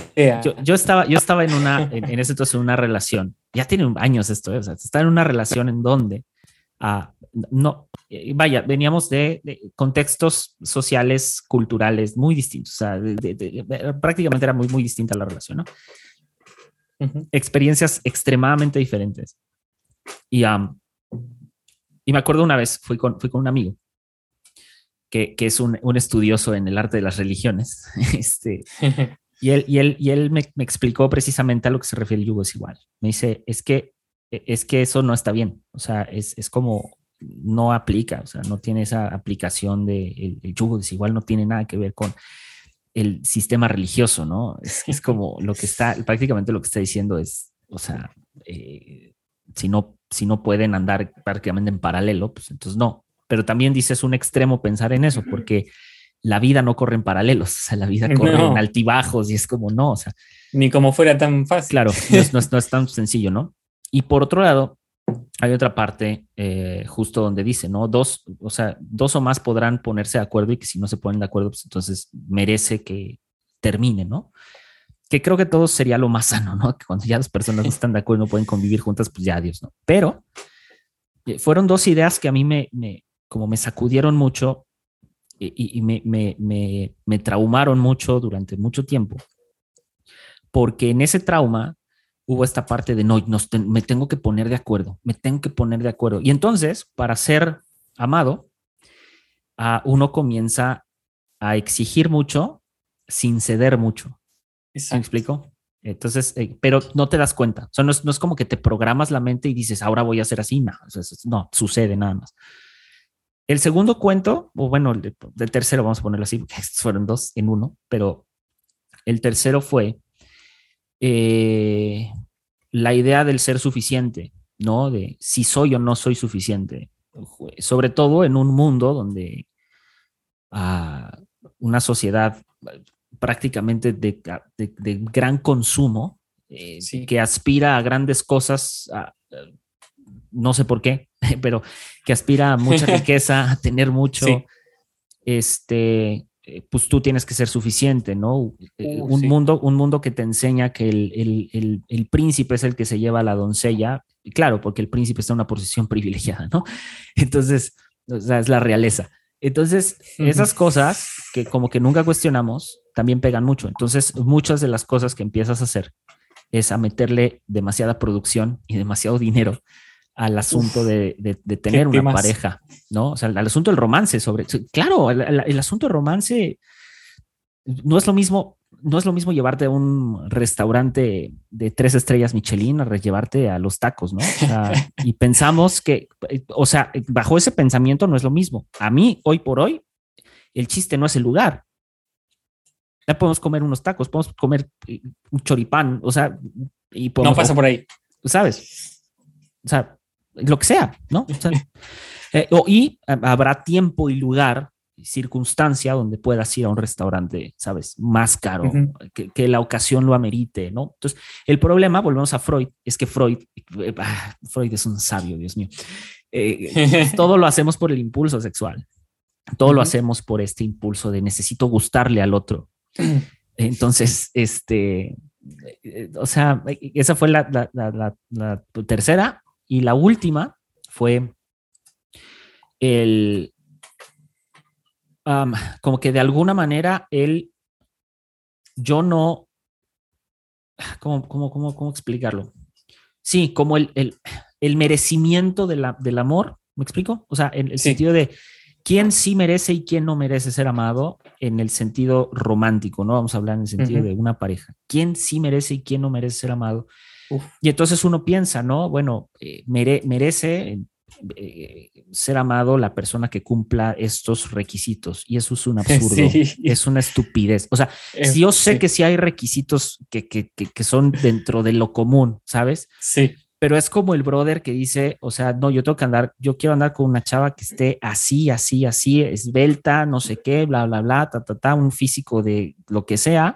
Yo, estaba, yo estaba en una, en, ese entonces, en una relación. Ya tiene años esto, ¿eh? o sea, está en una relación en donde, ah, no, eh, vaya, veníamos de, contextos sociales, culturales muy distintos. O sea, prácticamente era muy, muy distinta la relación, ¿no? Experiencias extremadamente diferentes. Y, y me acuerdo una vez, fui con, fui con un amigo que, que es un, un, estudioso en el arte de las religiones. *laughs* este, *laughs* y él, y él, y él me, me, explicó precisamente a lo que se refiere el yugo desigual. Me dice, es que, es que eso no está bien. O sea, es, es como no aplica, o sea, no tiene esa aplicación de el, el yugo desigual, no tiene nada que ver con el sistema religioso, ¿no? Es, *laughs* como lo que está, prácticamente lo que está diciendo es, o sea, eh, si, no, si no pueden andar prácticamente en paralelo, pues entonces no. Pero también dice, es un extremo pensar en eso, porque la vida no corre en paralelos, *laughs* o sea, la vida corre en altibajos y es como no, o sea. Ni como fuera tan fácil. Claro, no no es *laughs* tan sencillo, ¿no? Y por otro lado, hay otra parte eh, justo donde dice, ¿no? Dos, o sea, dos o más podrán ponerse de acuerdo y que si no se ponen de acuerdo, pues entonces merece que termine, ¿no? Que creo que todo sería lo más *laughs* sano, ¿no? Que cuando ya las personas no *laughs* están de acuerdo, no pueden convivir juntas, pues ya adiós, ¿no? Pero eh, fueron dos ideas que a mí me, me como me sacudieron mucho y, y me, me, me, me traumaron mucho durante mucho tiempo, porque en ese trauma hubo esta parte de no, me tengo que poner de acuerdo, me tengo que poner de acuerdo. Y entonces, para ser amado, uh, uno comienza a exigir mucho sin ceder mucho. ¿Me explico? Entonces, eh, pero no te das cuenta. O sea, no es, como que te programas la mente y dices, ahora voy a hacer así. No, no sucede nada más. El segundo cuento, o bueno, el, el tercero, vamos a ponerlo así, porque *laughs* fueron dos en uno, pero el tercero fue eh, la idea del ser suficiente, ¿no? De si soy o no soy suficiente. Sobre todo en un mundo donde ah, una sociedad prácticamente de, gran consumo, eh, que aspira a grandes cosas, no sé por qué, *laughs* pero que aspira a mucha *laughs* riqueza, a tener mucho, este, eh, pues tú tienes que ser suficiente, ¿no? Eh, uh, un, mundo, un mundo que te enseña que el, príncipe es el que se lleva a la doncella, y claro, porque el príncipe está en una posición *laughs* privilegiada, ¿no? Entonces, o sea, es la realeza. Entonces, esas cosas que como que nunca cuestionamos, también pegan mucho. Entonces, muchas de las cosas que empiezas a hacer es a meterle demasiada producción y demasiado dinero al asunto de, tener una pareja, ¿no? O sea, al asunto del romance sobre, claro, el, asunto del romance no es lo mismo, no es lo mismo llevarte a un restaurante de tres estrellas Michelin a llevarte a los tacos, ¿no? *laughs* y pensamos que, o sea, bajo ese pensamiento no es lo mismo. A mí, hoy por hoy, el chiste no es el lugar. Ya podemos comer unos tacos, podemos comer eh, un choripán, o sea, y no pasa por ahí. ¿Sabes? O sea, lo que sea, ¿no? *laughs* Eh, y habrá tiempo y lugar circunstancia donde puedas ir a un restaurante, ¿sabes? Más caro, que, la ocasión lo amerite, ¿no? Entonces, el problema, volvemos a Freud, es que Freud, eh, ah, Freud es un sabio, Dios mío. Eh, *laughs* todo lo hacemos por el impulso sexual. Todo lo hacemos por este impulso de necesito gustarle al otro. Entonces, este, eh, o sea, esa fue la, la tercera y la última fue el, como que de alguna manera él, yo no, ¿cómo, cómo, cómo, cómo explicarlo? Sí, como el, el, el merecimiento de la, del amor, ¿me explico? O sea, en el sentido de quién sí merece y quién no merece ser amado en el sentido romántico, ¿no? Vamos a hablar en el sentido de una pareja. ¿Quién sí merece y quién no merece ser amado? Y entonces uno piensa, ¿no? Bueno, eh, merece, eh, ser amado la persona que cumpla estos requisitos. Y eso es un *laughs* absurdo, es una estupidez. O sea, si yo sé que sí hay requisitos que, que, que, son dentro de lo común, ¿sabes? Sí. Pero es como el brother que dice, o sea, no, yo tengo que andar, yo quiero andar con una chava que esté así, así, así, esbelta, no sé qué, bla, bla, bla, ta, ta, ta, un físico de lo que sea,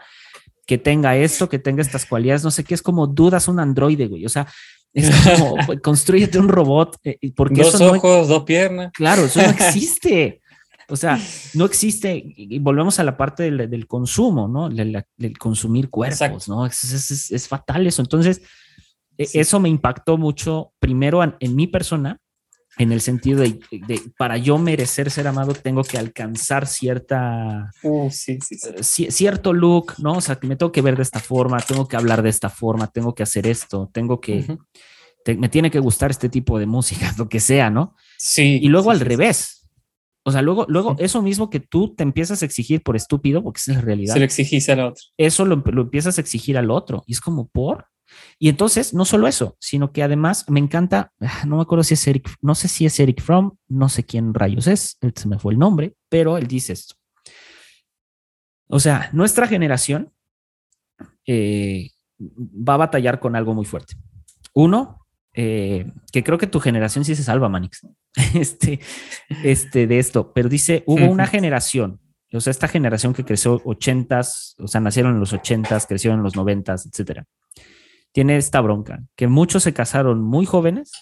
que tenga esto, que tenga estas cualidades, no sé qué, es como dudas un androide, güey. O sea, es como, *laughs* construyete un robot. Eh, porque dos ojos, dos piernas. Claro, eso no *laughs* existe. O sea, no existe. Y volvemos a la parte del, consumo, ¿no? Del, consumir cuerpos, ¿no? Es, fatal eso. Entonces, e, eso me impactó mucho, primero en mi persona, en el sentido de, para yo merecer ser amado tengo que alcanzar cierta uh, sí, sí, sí. Eh, cierto look, ¿no? O sea, que me tengo que ver de esta forma, tengo que hablar de esta forma, tengo que hacer esto, tengo que me tiene que gustar este tipo de música, *laughs* lo que sea, ¿no? Sí. Y luego al revés. O sea, luego, luego eso mismo que tú te empiezas a exigir por estúpido, porque es la realidad. Se lo exigís al otro. Eso lo, lo empiezas a exigir al otro. Y es como, ¿por? Y entonces, no solo eso, sino que además me encanta, ah, no me acuerdo si es Eric, no sé si es Eric Fromm, no sé quién rayos es, se me fue el nombre, pero él dice esto. O sea, nuestra generación eh, va a batallar con algo muy fuerte. Uno, eh, que creo que tu generación sí se salva, Manix, *laughs* este, este, de esto, pero dice, hubo una generación, o sea, esta generación que creció ochentas, o sea, nacieron en los ochentas, crecieron en los noventas, etcétera tiene esta bronca, que muchos se casaron muy jóvenes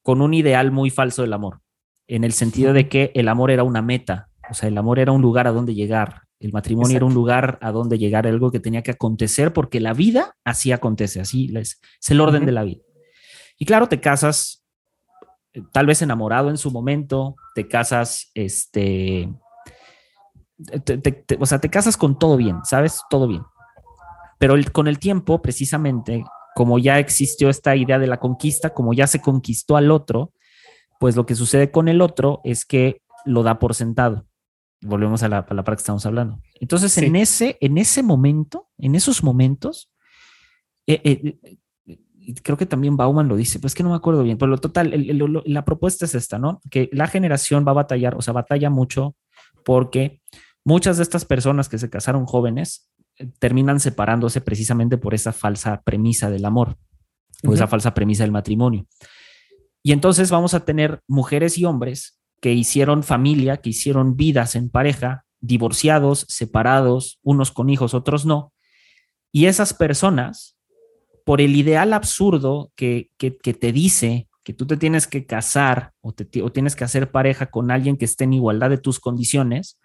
con un ideal muy falso del amor, en el sentido de que el amor era una meta, o sea, el amor era un lugar a donde llegar, el matrimonio era un lugar a donde llegar, algo que tenía que acontecer porque la vida así acontece, así es, el orden de la vida. Y claro, te casas eh, tal vez enamorado en su momento, te casas, este, o sea, te casas con todo bien, ¿sabes? Todo bien. Pero con el tiempo, precisamente, como ya existió esta idea de la conquista, como ya se conquistó al otro, pues lo que sucede con el otro es que lo da por sentado. Volvemos a la palabra que estamos hablando. Entonces, en, ese, en ese momento, en esos momentos, eh, eh, creo que también Bauman lo dice, pues es que no me acuerdo bien, pero lo total, la propuesta es esta, ¿no? Que la generación va a batallar, o sea, batalla mucho porque muchas de estas personas que se casaron jóvenes terminan separándose precisamente por esa falsa premisa del amor o esa falsa premisa del matrimonio. Y entonces vamos a tener mujeres y hombres que hicieron familia, que hicieron vidas en pareja, divorciados, separados, unos con hijos, otros no. Y esas personas, por el ideal absurdo que, te dice que tú te tienes que casar o, o tienes que hacer pareja con alguien que esté en igualdad de tus condiciones,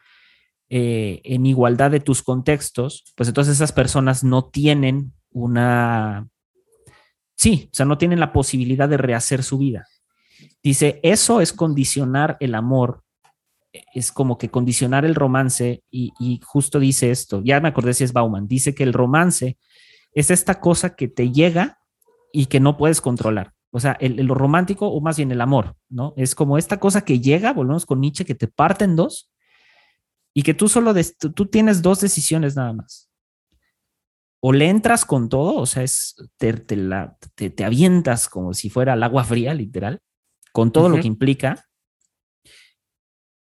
eh, en igualdad de tus contextos, pues entonces esas personas no tienen una, sí, o sea, no tienen la posibilidad de rehacer su vida. Dice, eso es condicionar el amor, es como que condicionar el romance y, justo dice esto, ya me acordé si es Bauman, dice que el romance es esta cosa que te llega y que no puedes controlar. O sea, el, lo romántico o más bien el amor, ¿no? Es como esta cosa que llega, volvemos con Nietzsche, que te parte en dos y que tú solo tú tienes dos decisiones nada más. O le entras con todo, o sea, es, te, te, avientas como si fuera el agua fría, literal, con todo lo que implica.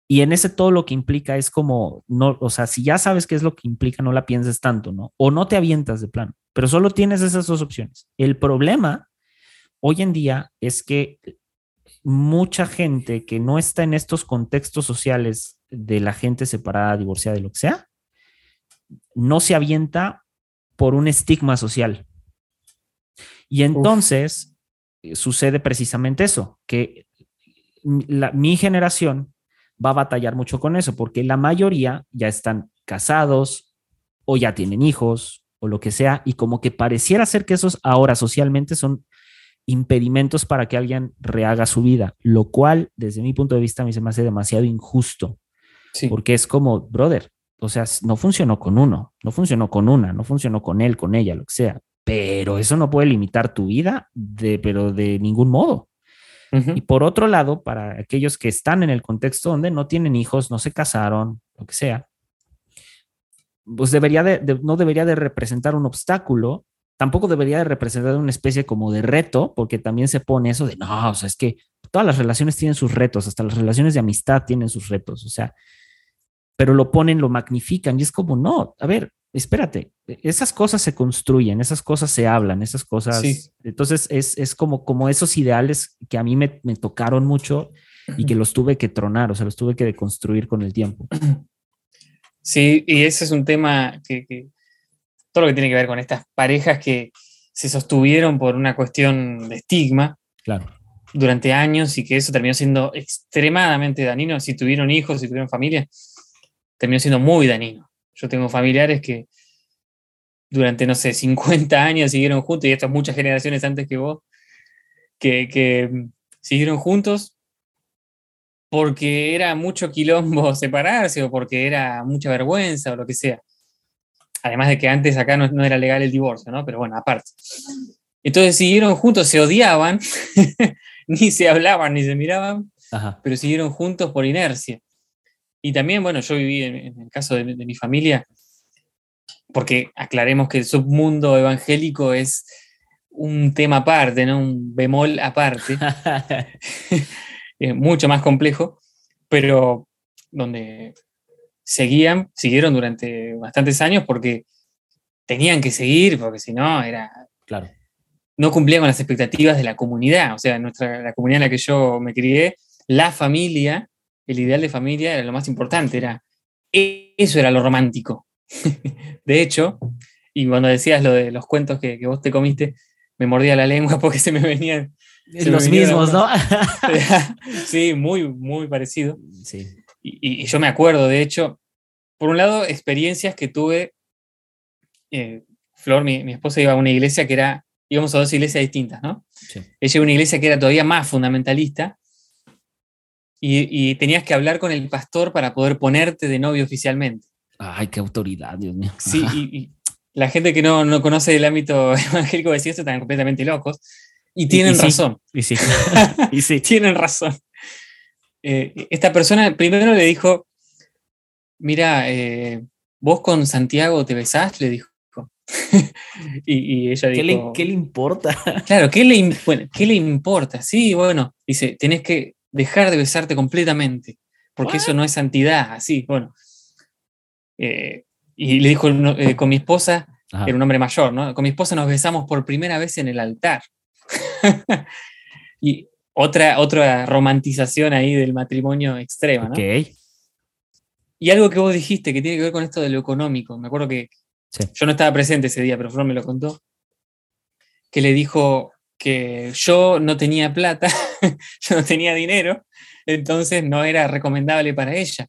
Y en ese todo lo que implica es como, no, o sea, si ya sabes qué es lo que implica, no la pienses tanto, ¿no? O no te avientas de plano, pero solo tienes esas dos opciones. El problema hoy en día es que mucha gente que no está en estos contextos sociales de la gente separada, divorciada, de lo que sea, no se avienta por un estigma social. Y entonces eh, sucede precisamente eso, que mi generación va a batallar mucho con eso, porque la mayoría ya están casados o ya tienen hijos o lo que sea, y como que pareciera ser que esos ahora socialmente son impedimentos para que alguien rehaga su vida, lo cual desde mi punto de vista a mí se me hace demasiado injusto, porque es como, brother, o sea, no funcionó con uno, no funcionó con una, no funcionó con él, con ella, lo que sea, pero eso no puede limitar tu vida, de, pero de ningún modo. Y por otro lado, para aquellos que están en el contexto donde no tienen hijos, no se casaron, lo que sea, pues debería de, no debería de representar un obstáculo, tampoco debería de representar una especie como de reto, porque también se pone eso de, no, o sea, es que todas las relaciones tienen sus retos, hasta las relaciones de amistad tienen sus retos, o sea, pero lo ponen, lo magnifican y es como, no, a ver, espérate, esas cosas se construyen, esas cosas se hablan, esas cosas. Entonces es, como, como esos ideales que a mí me, tocaron mucho y que los tuve que tronar, o sea, los tuve que deconstruir con el tiempo. *clears throat* Sí, y ese es un tema que, todo lo que tiene que ver con estas parejas que se sostuvieron por una cuestión de estigma. Claro. Durante años y que eso terminó siendo extremadamente dañino. Si tuvieron hijos, si tuvieron familia, terminó siendo muy dañino. Yo tengo familiares que durante, no sé, *laughs* 50 años siguieron juntos, y estas muchas generaciones antes que vos, que, siguieron juntos porque era mucho quilombo *laughs* separarse o porque era mucha vergüenza o lo que sea. Además de que antes acá no, era legal el divorcio, ¿no? Pero bueno, aparte. Entonces siguieron juntos, se odiaban, *laughs* ni se hablaban ni se miraban, pero siguieron juntos por inercia. Y también, bueno, yo viví en, el caso de, mi familia, porque aclaremos que el submundo evangélico es un tema aparte, ¿no? Un bemol aparte, *laughs* *laughs* mucho más complejo, pero donde seguían, siguieron durante bastantes años porque tenían que seguir, porque si no era... Claro. No cumplían con las expectativas de la comunidad, o sea, nuestra, la comunidad en la que yo me crié, la familia el ideal de familia era lo más importante, era eso era lo romántico. *laughs* de hecho, y cuando decías lo de los cuentos que, vos te comiste, me mordía la lengua *laughs* porque se me venían los mismos, ¿no? *laughs* sí, muy, muy parecido. Sí. Y, yo me acuerdo, de hecho, por un lado, experiencias que tuve. Eh, Flor, mi, esposa, iba a una iglesia que era, íbamos a dos iglesias distintas, ¿no? Sí. Ella iba a una iglesia que era todavía más fundamentalista y, tenías que hablar con el pastor para poder ponerte de novio oficialmente. Ay, qué autoridad, Dios mío. Sí, y, la gente que no, no, conoce el ámbito *laughs* evangélico decía esto están completamente locos. Y tienen razón. y sí. *laughs* y sí. tienen razón. Eh, esta persona primero le dijo, mira, eh, vos con Santiago te besás, le dijo. *laughs* y, ella dijo... ¿Qué le, importa? claro, ¿qué le, ¿qué le importa? Sí, bueno, dice, tenés que dejar de besarte completamente, porque eso no es santidad, así, bueno. Eh, y le dijo eh, con mi esposa, era un hombre mayor, ¿no? Con mi esposa nos besamos por primera vez en el altar. *laughs* y otra, otra romantización ahí del matrimonio extrema, ¿no? Y algo que vos dijiste que tiene que ver con esto de lo económico. Me acuerdo que yo no estaba presente ese día, pero Flor me lo contó. Que le dijo, que yo no tenía plata, *laughs* *laughs* yo no tenía dinero, entonces no era recomendable para ella.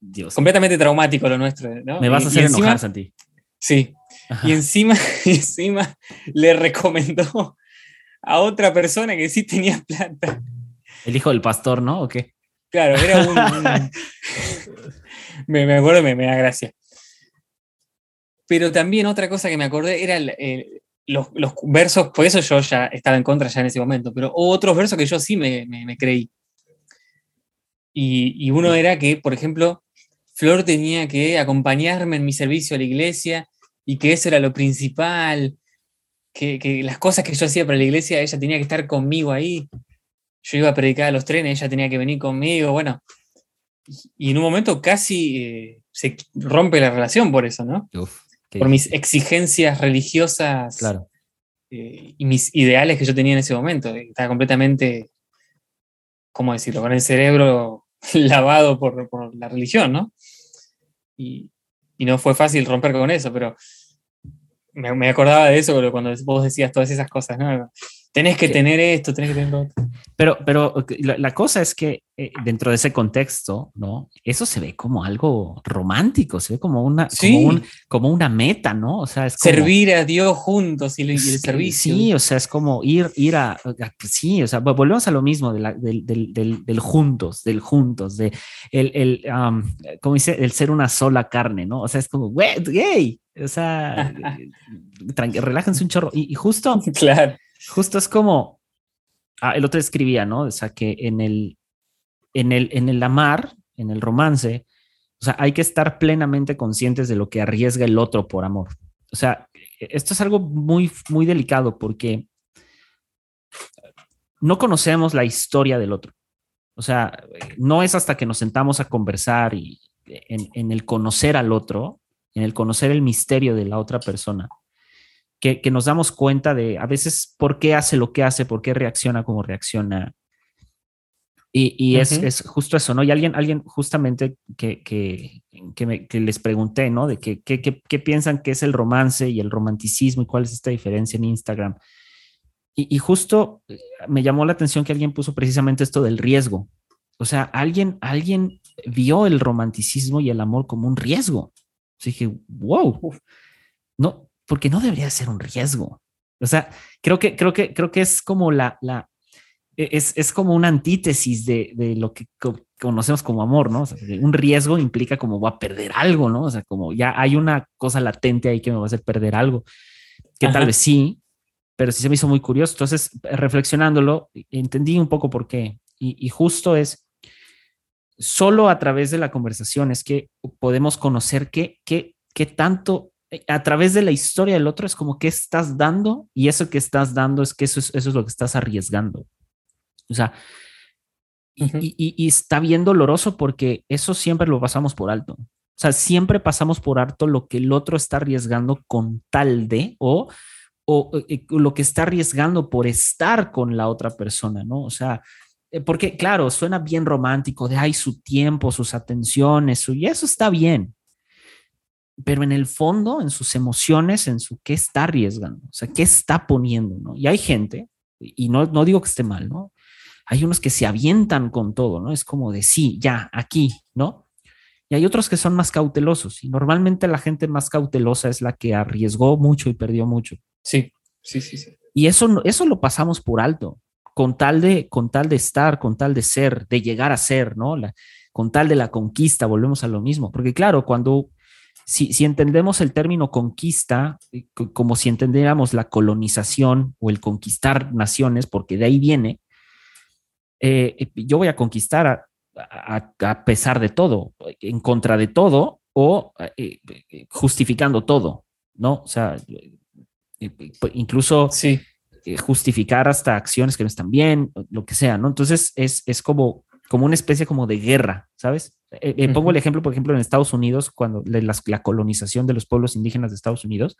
Dios. Completamente traumático lo nuestro, ¿no? Me vas a hacer enojar, Santi. Sí. Y encima, *laughs* encima le recomendó a otra persona que sí tenía plata. El hijo del pastor, ¿no? ¿O qué? Claro, era un. *laughs* me, acuerdo, me, me, da gracia. Pero también otra cosa que me acordé era el, los, versos, por eso yo ya estaba en contra ya en ese momento, pero otros versos que yo sí me, creí. Y, uno era que, por ejemplo, Flor tenía que acompañarme en mi servicio a la iglesia y que eso era lo principal, que, las cosas que yo hacía para la iglesia, ella tenía que estar conmigo ahí. Yo iba a predicar a los trenes, ella tenía que venir conmigo, bueno. Y en un momento casi eh, se rompe la relación por eso, ¿no? Por mis exigencias religiosas claro. Eh, y mis ideales que yo tenía en ese momento. Estaba completamente, ¿cómo decirlo?, con el cerebro *laughs* lavado por, por la religión, ¿no? Y, y, no fue fácil romper con eso, pero me, me acordaba de eso cuando vos decías todas esas cosas, ¿no? Tenés que tener esto, tenés que tener lo otro. Pero, pero la, cosa es que eh, dentro de ese contexto, ¿no? Eso se ve como algo romántico, se ve como una, como, una meta, ¿no? O sea, es Servir a Dios juntos y, el, servicio. Sí, o sea, es como ir, ir a, sí, o sea, volvemos a lo mismo del, del, del, juntos, del juntos, de el, el como dice, el ser una sola carne, ¿no? O sea, es como, güey, o sea, *laughs* relájense un chorro. Y, y justo, claro Justo es como, ah, el otro escribía, ¿no? O sea, que en el, en el, en el amar, en el romance, o sea, hay que estar plenamente conscientes de lo que arriesga el otro por amor. O sea, esto es algo muy, muy delicado porque no conocemos la historia del otro. O sea, no es hasta que nos sentamos a conversar y en, en el conocer al otro, en el conocer el misterio de la otra persona, que, nos damos cuenta de a veces por qué hace lo que hace, por qué reacciona como reacciona. Y, es, justo eso, ¿no? Y alguien, alguien justamente que, que, que, les pregunté, ¿no? De qué que, piensan que es el romance y el romanticismo y cuál es esta diferencia en Instagram. Y, y, justo eh, me llamó la atención que alguien puso precisamente esto del riesgo. O sea, alguien, alguien vio el romanticismo y el amor como un riesgo. Así dije, wow, no, porque no debería ser un riesgo. O sea, creo que, creo que, creo que es como la, la e, es, es como una antítesis de, de lo que conocemos como amor, ¿no? O sea, un riesgo implica como voy a perder algo, ¿no? O sea, como ya hay una cosa latente ahí que me va a hacer perder algo, que tal vez sí, pero sí se me hizo muy curioso. Entonces, reflexionándolo, entendí un poco por qué. Y, y justo es, solo a través de la conversación es que podemos conocer qué, qué, qué tanto a través de la historia del otro es como que estás dando y eso que estás dando es que eso es, eso es lo que estás arriesgando. O sea, y, está bien doloroso porque eso siempre lo pasamos por alto. O sea, siempre pasamos por alto lo que el otro está arriesgando con tal de o, o eh, eh, lo que está arriesgando por estar con la otra persona, ¿no? O sea, porque claro, suena bien romántico de, ay, su tiempo, sus atenciones, su, y eso está bien, pero en el fondo, en sus emociones, en su qué está arriesgando, o sea, qué está poniendo, ¿no? Y hay gente, y no, no digo que esté mal, ¿no? Hay unos que se avientan con todo, ¿no? Es como de sí, ya, aquí, ¿no? Y hay otros que son más cautelosos, y normalmente la gente más cautelosa es la que arriesgó mucho y perdió mucho. Sí, sí, sí, sí. Y eso, eso lo pasamos por alto, con tal de, con tal de estar, con tal de ser, de llegar a ser, ¿no? La, con tal de la conquista, volvemos a lo mismo, porque claro, cuando si, entendemos el término conquista eh, como si entendiéramos la colonización o el conquistar naciones, porque de ahí viene, eh, eh, yo voy a conquistar a, pesar de todo, en contra de todo o justificando todo, ¿no? O sea, incluso justificar hasta acciones que no están bien, lo que sea, ¿no? Entonces es, es como, como una especie como de guerra, ¿sabes? Eh, eh, pongo el ejemplo, por ejemplo, en Estados Unidos, cuando la, colonización de los pueblos indígenas de Estados Unidos,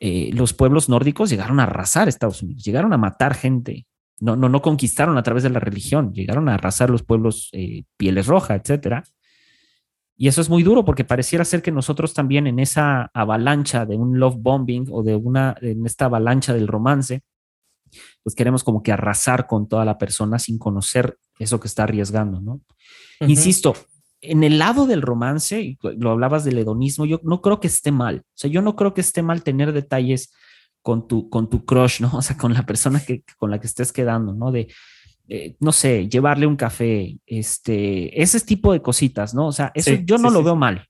eh, los pueblos nórdicos llegaron a arrasar Estados Unidos, llegaron a matar gente, no, no, no conquistaron a través de la religión, llegaron a arrasar los pueblos pieles rojas, etcétera. Y eso es muy duro porque pareciera ser que nosotros también en esa avalancha de un love bombing o de una, en esta avalancha del romance, pues queremos como que arrasar con toda la persona sin conocer eso que está arriesgando, ¿no? Insisto, en el lado del romance, lo hablabas del hedonismo, yo no creo que esté mal. O sea, yo no creo que esté mal tener detalles con tu, con tu crush, ¿no? *laughs* O sea, con la persona que, con la que estés quedando, ¿no? De, eh, no sé, llevarle un café, este, ese tipo de cositas, ¿no? O sea, eso yo no lo veo mal,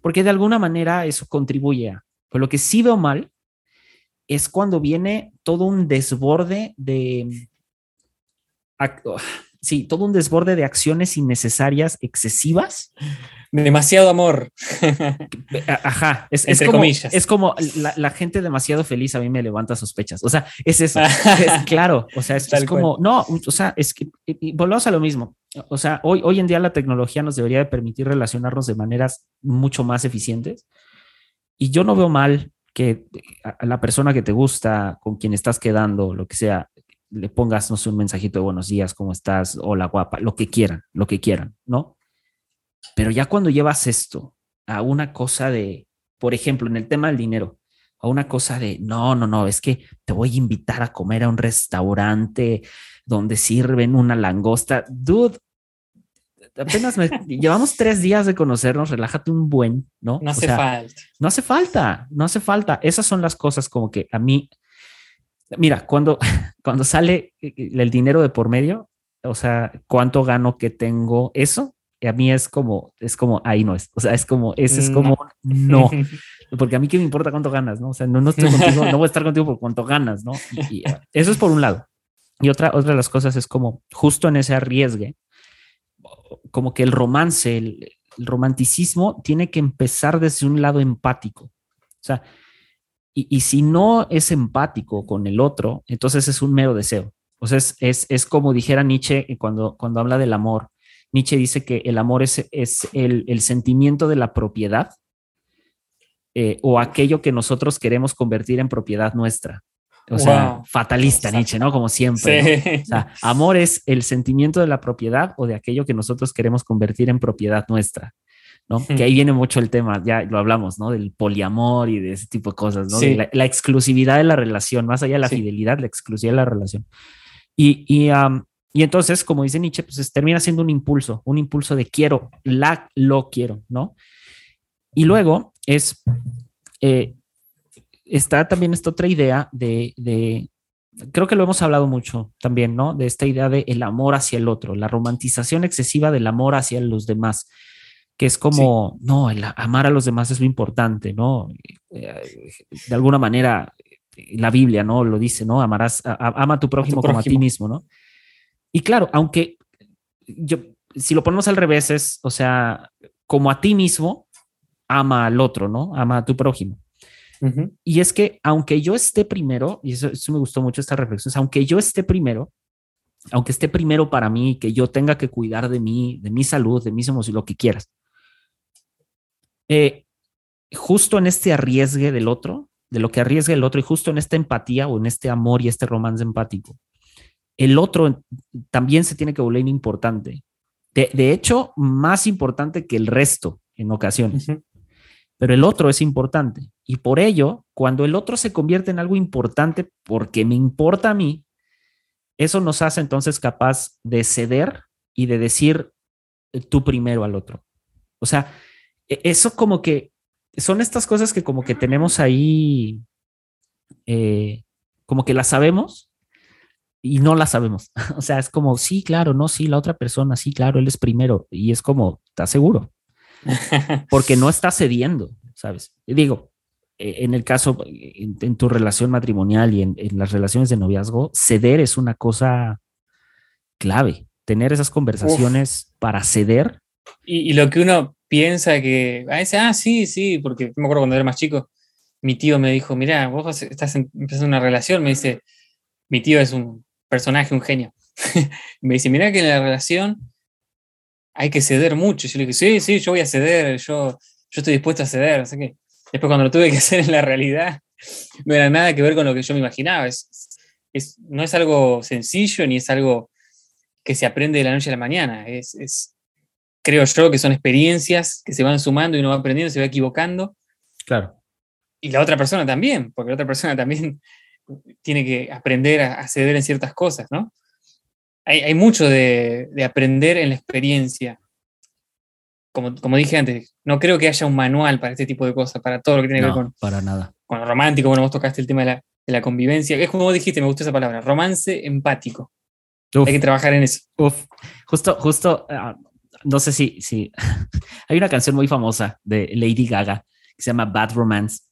porque de alguna manera eso contribuye a. Pero lo que sí veo mal es cuando viene todo un desborde de sí, todo un desborde de acciones innecesarias, excesivas. Demasiado amor. Ajá, es, Entre como, comillas. Es como la, gente demasiado feliz a mí me levanta sospechas. O sea, es eso. *laughs* claro, o sea, es, como, no, o sea, es que volvemos a lo mismo. O sea, hoy, hoy en día la tecnología nos debería de permitir relacionarnos de maneras mucho más eficientes. Y yo no veo mal que a la persona que te gusta, con quien estás quedando, lo que sea, le pongas, no sé, un mensajito de buenos días, ¿cómo estás? Hola, guapa, lo que quieran, lo que quieran, ¿no? Pero ya cuando llevas esto a una cosa de, por ejemplo, en el tema del dinero, a una cosa de, no, no, no, es que te voy a invitar a comer a un restaurante donde sirven una langosta. Dude, apenas llevamos tres días de conocernos, relájate un buen, ¿no? No hace falta. No hace falta, no hace falta. Esas son las cosas como que a mí, mira, cuando, *laughs* cuando sale el dinero de por medio, o sea, cuánto gano que tengo, eso a mí es como, es como, ahí no es. O sea, es como, ese es como, no. *laughs* Porque a mí qué me importa cuánto ganas, ¿no? O sea, no, no estoy contigo, no voy a estar contigo por cuánto ganas, ¿no? Y, eso es por un lado. Y otra, otra de las cosas es como, justo en ese arriesgue, como que el romance, el, romanticismo tiene que empezar desde un lado empático. O sea, y, y, si no es empático con el otro, entonces es un mero deseo. O sea, es, es, como dijera Nietzsche cuando, cuando habla del amor. Nietzsche dice que el amor es, es el, el, sentimiento de la propiedad eh, o aquello que nosotros queremos convertir en propiedad nuestra. O sea, fatalista Nietzsche, ¿no? Como siempre. O sea, amor es el sentimiento de la propiedad o de aquello que nosotros queremos convertir en propiedad nuestra. ¿no? Que ahí viene mucho el tema, ya lo hablamos, ¿no? Del poliamor y de ese tipo de cosas, ¿no? la, la, exclusividad de la relación, más allá de la sí. fidelidad, la exclusividad de la relación. Y, y, um, y, entonces, como dice Nietzsche, pues termina siendo un impulso, un impulso de quiero, la, lo quiero, ¿no? Y luego es, eh, está también esta otra idea de, de, creo que lo hemos hablado mucho también, ¿no? De esta idea de el amor hacia el otro, la romantización excesiva del amor hacia los demás, que es como, sí. no, el amar a los demás es lo importante, ¿no? Eh, de alguna manera, la Biblia, ¿no? Lo dice, ¿no? Amarás, a, ama a tu prójimo, a tu prójimo como a ti mismo, ¿no? Y claro, aunque yo, si lo ponemos al revés, es, o sea, como a ti mismo, ama al otro, ¿no? Ama a tu prójimo. Uh -huh. Y es que aunque yo esté primero, y eso, eso, me gustó mucho esta reflexión, aunque yo esté primero, aunque esté primero para mí, que yo tenga que cuidar de mí, de mi salud, de mis emociones, lo que quieras, eh, justo en este arriesgue del otro, de lo que arriesga el otro, y justo en esta empatía o en este amor y este romance empático, el otro también se tiene que volver importante. De, de hecho, más importante que el resto en ocasiones. Uh -huh pero el otro es importante. Y por ello, cuando el otro se convierte en algo importante porque me importa a mí, eso nos hace entonces capaz de ceder y de decir tú primero al otro. O sea, eso como que son estas cosas que como que tenemos ahí, eh, como que las sabemos y no las sabemos. *laughs* O sea, es como, sí, claro, no, sí, la otra persona, sí, claro, él es primero. Y es como, ¿estás seguro? *laughs* porque no está cediendo, ¿sabes? Y digo, en el caso, en, en tu relación matrimonial y en, en, las relaciones de noviazgo, ceder es una cosa clave. Tener esas conversaciones Uf. para ceder. Y, y, lo que uno piensa que, a veces, ah, sí, sí, porque me acuerdo cuando era más chico, mi tío me dijo, mira, vos estás en, empezando una relación, me dice, mi tío es un personaje, un genio. *laughs* me dice, mira que en la relación hay que ceder mucho. Y yo le dije, sí, sí, yo voy a ceder, yo, yo estoy dispuesto a ceder. Así que después cuando lo tuve que *laughs* hacer en la realidad, no era nada que ver con lo que yo me imaginaba. Es, es, no es algo sencillo ni es algo que se aprende de la noche a la mañana. Es, es, creo yo que son experiencias que se van sumando y uno va aprendiendo, se va equivocando. Claro. Y la otra persona también, porque la otra persona también tiene que aprender a, a ceder en ciertas cosas, ¿no? hay, hay mucho de, de, aprender en la experiencia. Como, como, dije antes, no creo que haya un manual para este tipo de cosas, para todo lo que tiene no, que ver con, para nada. con lo romántico. Bueno, vos tocaste el tema de la, de la convivencia. Es como dijiste, me gustó esa palabra, romance empático. Uf, hay que trabajar en eso. Uf, justo, justo, uh, no sé si, si *laughs* hay una canción muy famosa de Lady Gaga que se llama Bad Romance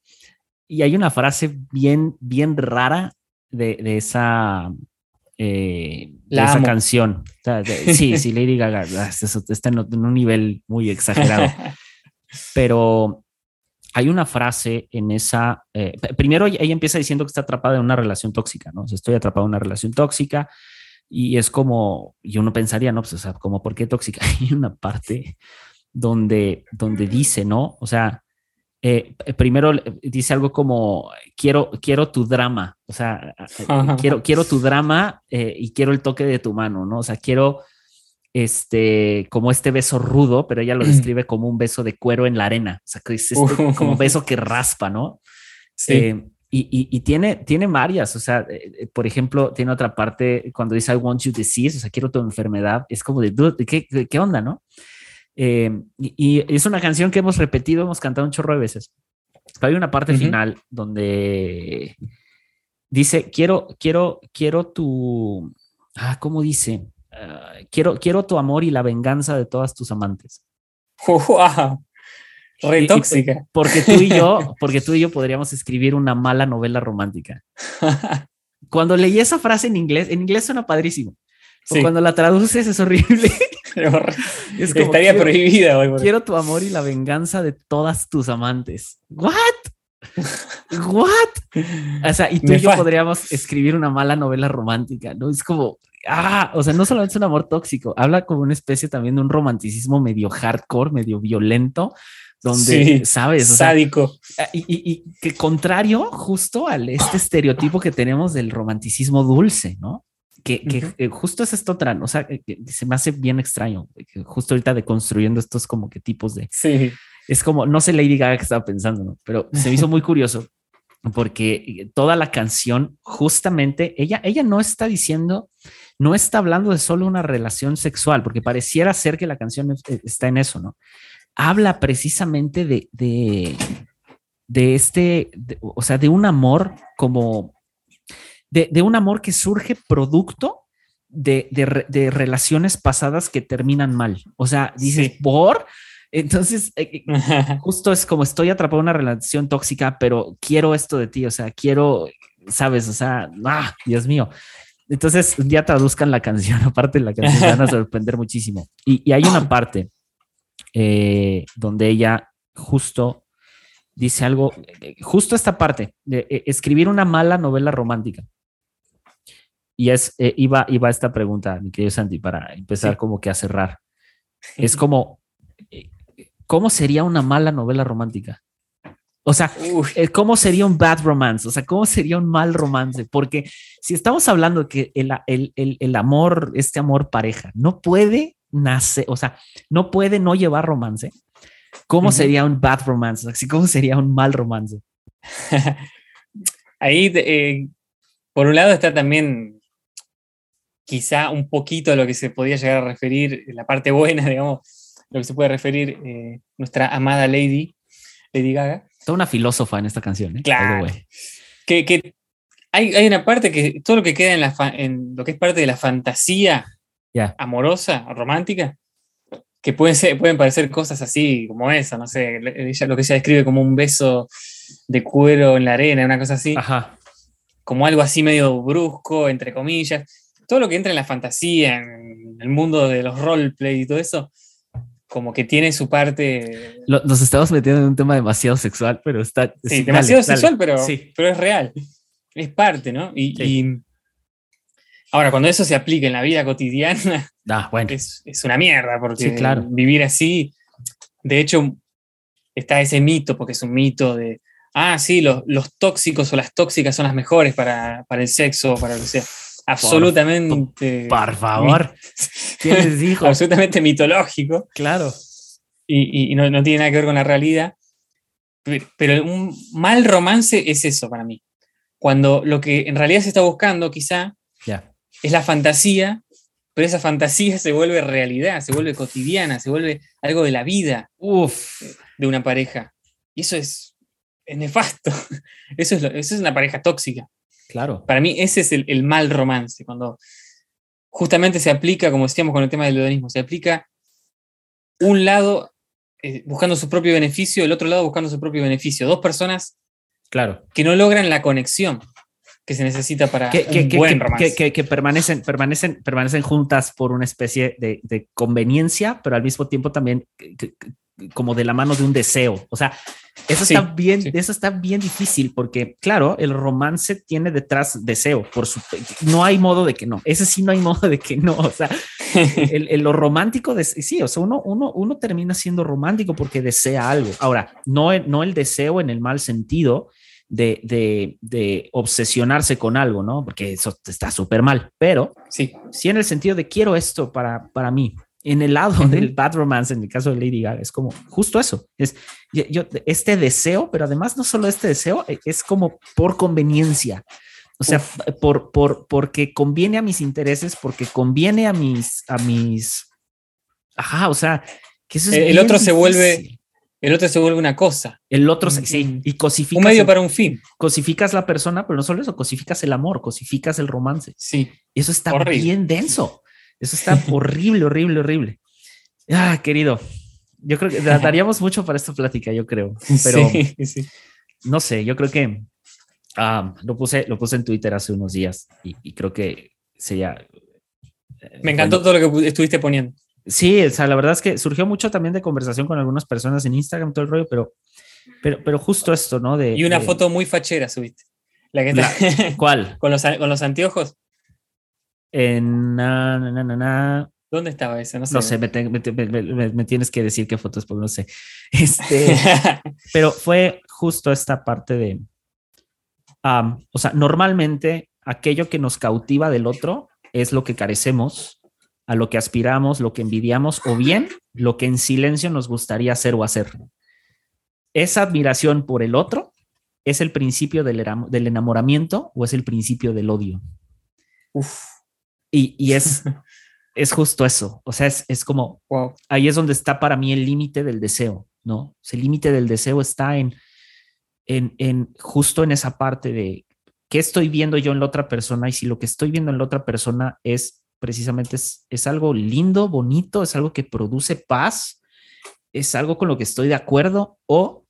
y hay una frase bien, bien rara de, de esa eh, de esa canción. Sí, *laughs* sí, Lady Gaga está en, en un nivel muy exagerado. *laughs* Pero hay una frase en esa. Eh, primero, ella empieza diciendo que está atrapada en una relación tóxica, ¿no? O sea, estoy atrapada en una relación tóxica y es como. Y uno pensaría, ¿no? Pues, o sea, como, ¿por qué tóxica? *laughs* Hay una parte donde, donde dice, ¿no? O sea, eh, primero dice algo como quiero, quiero tu drama, o sea, quiero, quiero tu drama y quiero el toque de tu mano, ¿no? O sea, quiero este, como este beso rudo, pero ella lo describe como un beso de cuero en la arena, o sea, que es este, como un *laughs* beso que raspa, ¿no? Sí. Y, y, tiene, tiene varias, o sea, eh, eh, por ejemplo, tiene otra parte cuando dice I want you disease, o sea, quiero tu enfermedad, es como de, ¿qué, qué onda, no? Eh, y, es una canción que hemos repetido, hemos cantado un chorro de veces. Pero hay una parte final donde dice, quiero, quiero, quiero tu, ah, ¿cómo dice? Ah, quiero, quiero tu amor y la venganza de todas tus amantes. *laughs* Wow. Re tóxica. porque tú y yo, *laughs* porque tú y yo podríamos escribir una mala novela romántica. *laughs* Cuando leí esa frase en inglés, en inglés suena padrísimo. Cuando la traduces es horrible. Estaría prohibida hoy. Quiero tu amor y la venganza de todas tus amantes. ¿What? ¿What? O sea, y tú y yo podríamos escribir una mala novela romántica, ¿no? Es como, ah, o sea, no solamente es un amor tóxico, habla como una especie también de un romanticismo medio hardcore, medio violento, donde, ¿sabes? sádico. Ah, y, que contrario justo al este estereotipo que tenemos del romanticismo dulce, ¿no? Que, que justo es esto otra, o sea, que se me hace bien extraño, que justo ahorita deconstruyendo estos como que tipos de... Sí. Es como, no sé Lady Gaga que estaba pensando, ¿no? Pero se me hizo muy curioso porque toda la canción, justamente, ella, ella no está diciendo, no está hablando de solo una relación sexual, porque pareciera ser que la canción está en eso, ¿no? habla precisamente de, de, este, o sea, de un amor como, de, un amor que surge producto de, relaciones pasadas que terminan mal. O sea, dices, por... Entonces, eh, eh, *laughs* justo es como estoy atrapado en una relación tóxica, pero quiero esto de ti, o sea, quiero, sabes, o sea, ah, Dios mío. Entonces, día traduzcan la canción, *laughs* aparte de la canción, van a sorprender muchísimo. Y, y hay una parte eh, donde ella justo dice algo, justo esta parte de escribir una mala novela romántica. Y es, eh, iba, iba esta pregunta, mi querido Santi, para empezar como que a cerrar. *laughs* Es como, ¿cómo sería una mala novela romántica? O sea, ¿cómo sería un bad romance? O sea, ¿cómo sería un mal romance? Porque si estamos hablando de que el, el, el, el amor, este amor pareja, no puede nace, o sea, no puede no llevar romance. ¿Cómo sería un bad romance? ¿Cómo sería un mal romance? *laughs* Ahí, eh, por un lado, está también quizá un poquito a lo que se podía llegar a referir, la parte buena, *laughs* digamos, lo que se puede referir eh, nuestra amada Lady, Lady Gaga. Toda una filósofa en esta canción, ¿eh? Claro. Que, hay, hay, una parte que todo lo que queda en, la en lo que es parte de la fantasía amorosa, romántica, que pueden, ser, pueden parecer cosas así como esa, no sé, ella, lo que ella describe como un beso de cuero en la arena, una cosa así, como algo así medio brusco, entre comillas, todo lo que entra en la fantasía, en el mundo de los roleplay y todo eso, como que tiene su parte. nos estamos metiendo en un tema demasiado sexual, pero está. Sí, demasiado sexual, Pero, pero es real. Es parte, ¿no? y, Ahora, cuando eso se aplica en la vida cotidiana, ah, bueno. es, una mierda, porque vivir así, de hecho, está ese mito, porque es un mito de, ah, sí, los, tóxicos o las tóxicas son las mejores para, el sexo, para lo que sea. Absolutamente. Por, favor. *laughs* ¿Qué les dijo? absolutamente mitológico. Claro. Y, no, no, tiene nada que ver con la realidad. Pero un mal romance es eso para mí. Cuando lo que en realidad se está buscando, quizá, es la fantasía, pero esa fantasía se vuelve realidad, se vuelve cotidiana, se vuelve algo de la vida de una pareja. Y eso es, nefasto. *laughs* Eso es, eso es una pareja tóxica. Claro. Para mí ese es el, mal romance, cuando justamente se aplica, como decíamos con el tema del hedonismo, se aplica un lado eh, buscando su propio beneficio, el otro lado buscando su propio beneficio. Dos personas claro. que no logran la conexión que se necesita para que, un buen romance. Que, permanecen, permanecen, permanecen juntas por una especie de, conveniencia, pero al mismo tiempo también como de la mano de un deseo. O sea, eso está bien, eso está bien difícil porque, claro, el romance tiene detrás deseo, por su, no hay modo de que no. Ese sí no hay modo de que no. O sea, *laughs* el, lo romántico de sí, o sea, uno, uno, uno termina siendo romántico porque desea algo. Ahora, no, no el deseo en el mal sentido, de, de, de, obsesionarse con algo, ¿no? Porque eso está súper mal, pero sí. sí en el sentido de quiero esto para, para mí, en el lado del bad romance, en el caso de Lady Gaga, es como justo eso. Es yo, este deseo, pero además no solo este deseo, e, es como por conveniencia. O sea, por, por, porque conviene a mis intereses, porque conviene a mis, a mis, ajá, o sea, que eso es el, otro se vuelve, el otro se vuelve una cosa. El otro, sí, y cosificas. Un medio para un fin. Cosificas la persona, pero no solo eso, cosificas el amor, cosificas el romance. Sí. Y eso está bien denso. Eso está horrible, *laughs* horrible, horrible. Ah, querido, yo creo que daríamos mucho para esta plática, yo creo. Pero no sé, yo creo que ah, lo, puse, lo puse en Twitter hace unos días y, creo que sería. Eh, Me encantó todo lo que estuviste poniendo. Sí, o sea, la verdad es que surgió mucho también de conversación con algunas personas en Instagram, todo el rollo, pero, pero, pero justo esto, ¿no? De, y una foto muy fachera subiste. La que *laughs* ¿Cuál? con, los, con los anteojos. En na, ¿Dónde estaba ese? No sé. me, tienes que decir qué fotos, porque no sé. *laughs* Este, *laughs* pero fue justo esta parte de, o sea, normalmente aquello que nos cautiva del otro es lo que carecemos, a lo que aspiramos, lo que envidiamos, o bien lo que en silencio nos gustaría hacer o hacer. Esa admiración por el otro es el principio del, del enamoramiento o es el principio del odio. Uf. Y, es, *laughs* es justo eso. O sea, es, como, ahí es donde está para mí el límite del deseo, ¿no? el límite del deseo está en, en, en justo en esa parte de qué estoy viendo yo en la otra persona y si lo que estoy viendo en la otra persona es precisamente es, es algo lindo, bonito, es algo que produce paz, es algo con lo que estoy de acuerdo o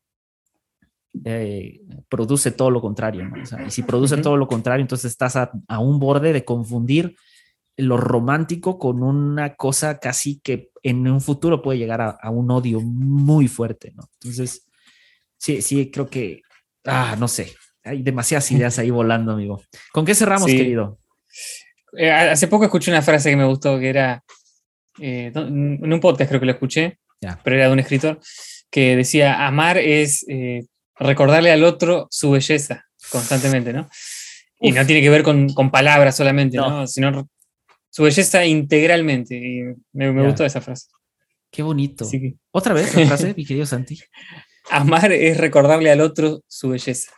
eh, produce todo lo contrario. ¿no? y si produce todo lo contrario, entonces estás a, a, un borde de confundir lo romántico con una cosa casi que en un futuro puede llegar a, un odio muy fuerte, ¿no? Entonces, sí, sí, creo que, ah, no sé, hay demasiadas ideas ahí volando, amigo. ¿Con qué cerramos, querido? Eh, hace poco escuché una frase que me gustó, que era, eh, en un podcast creo que lo escuché, pero era de un escritor, que decía, amar es eh, recordarle al otro su belleza constantemente, ¿no? Y no tiene que ver con, palabras solamente, ¿no? Sino su belleza integralmente. Y me, gustó esa frase. Qué bonito. Otra vez la frase, mi querido Santi. *laughs* Amar es recordarle al otro su belleza.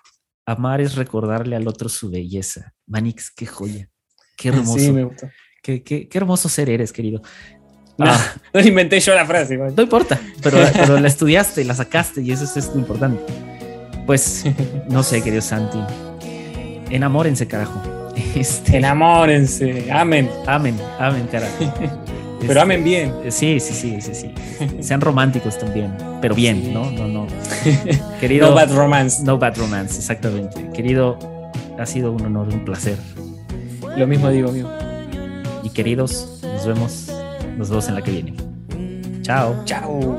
Amar es recordarle al otro su belleza. Manix, qué joya. Qué hermoso. Sí, me gustó. Qué, qué, hermoso ser eres, querido. No, ah. *laughs* no inventé yo la frase. No importa, pero, *laughs* pero la estudiaste, la sacaste y eso es, lo importante. Pues, no sé, querido Santi. Enamórense, carajo. *laughs* Este, Enamórense, amen. Amen, amen, carajo. *laughs* Pero este, amen bien. Sí, sí, sí, sí, sí. Sean románticos también, pero bien, ¿no? No, no. *laughs* Querido. no bad romance. No bad romance, exactamente. Querido, ha sido un honor, un placer. Lo mismo digo, amigo. Y queridos, nos vemos, nos vemos en la que viene. Chao. Chao.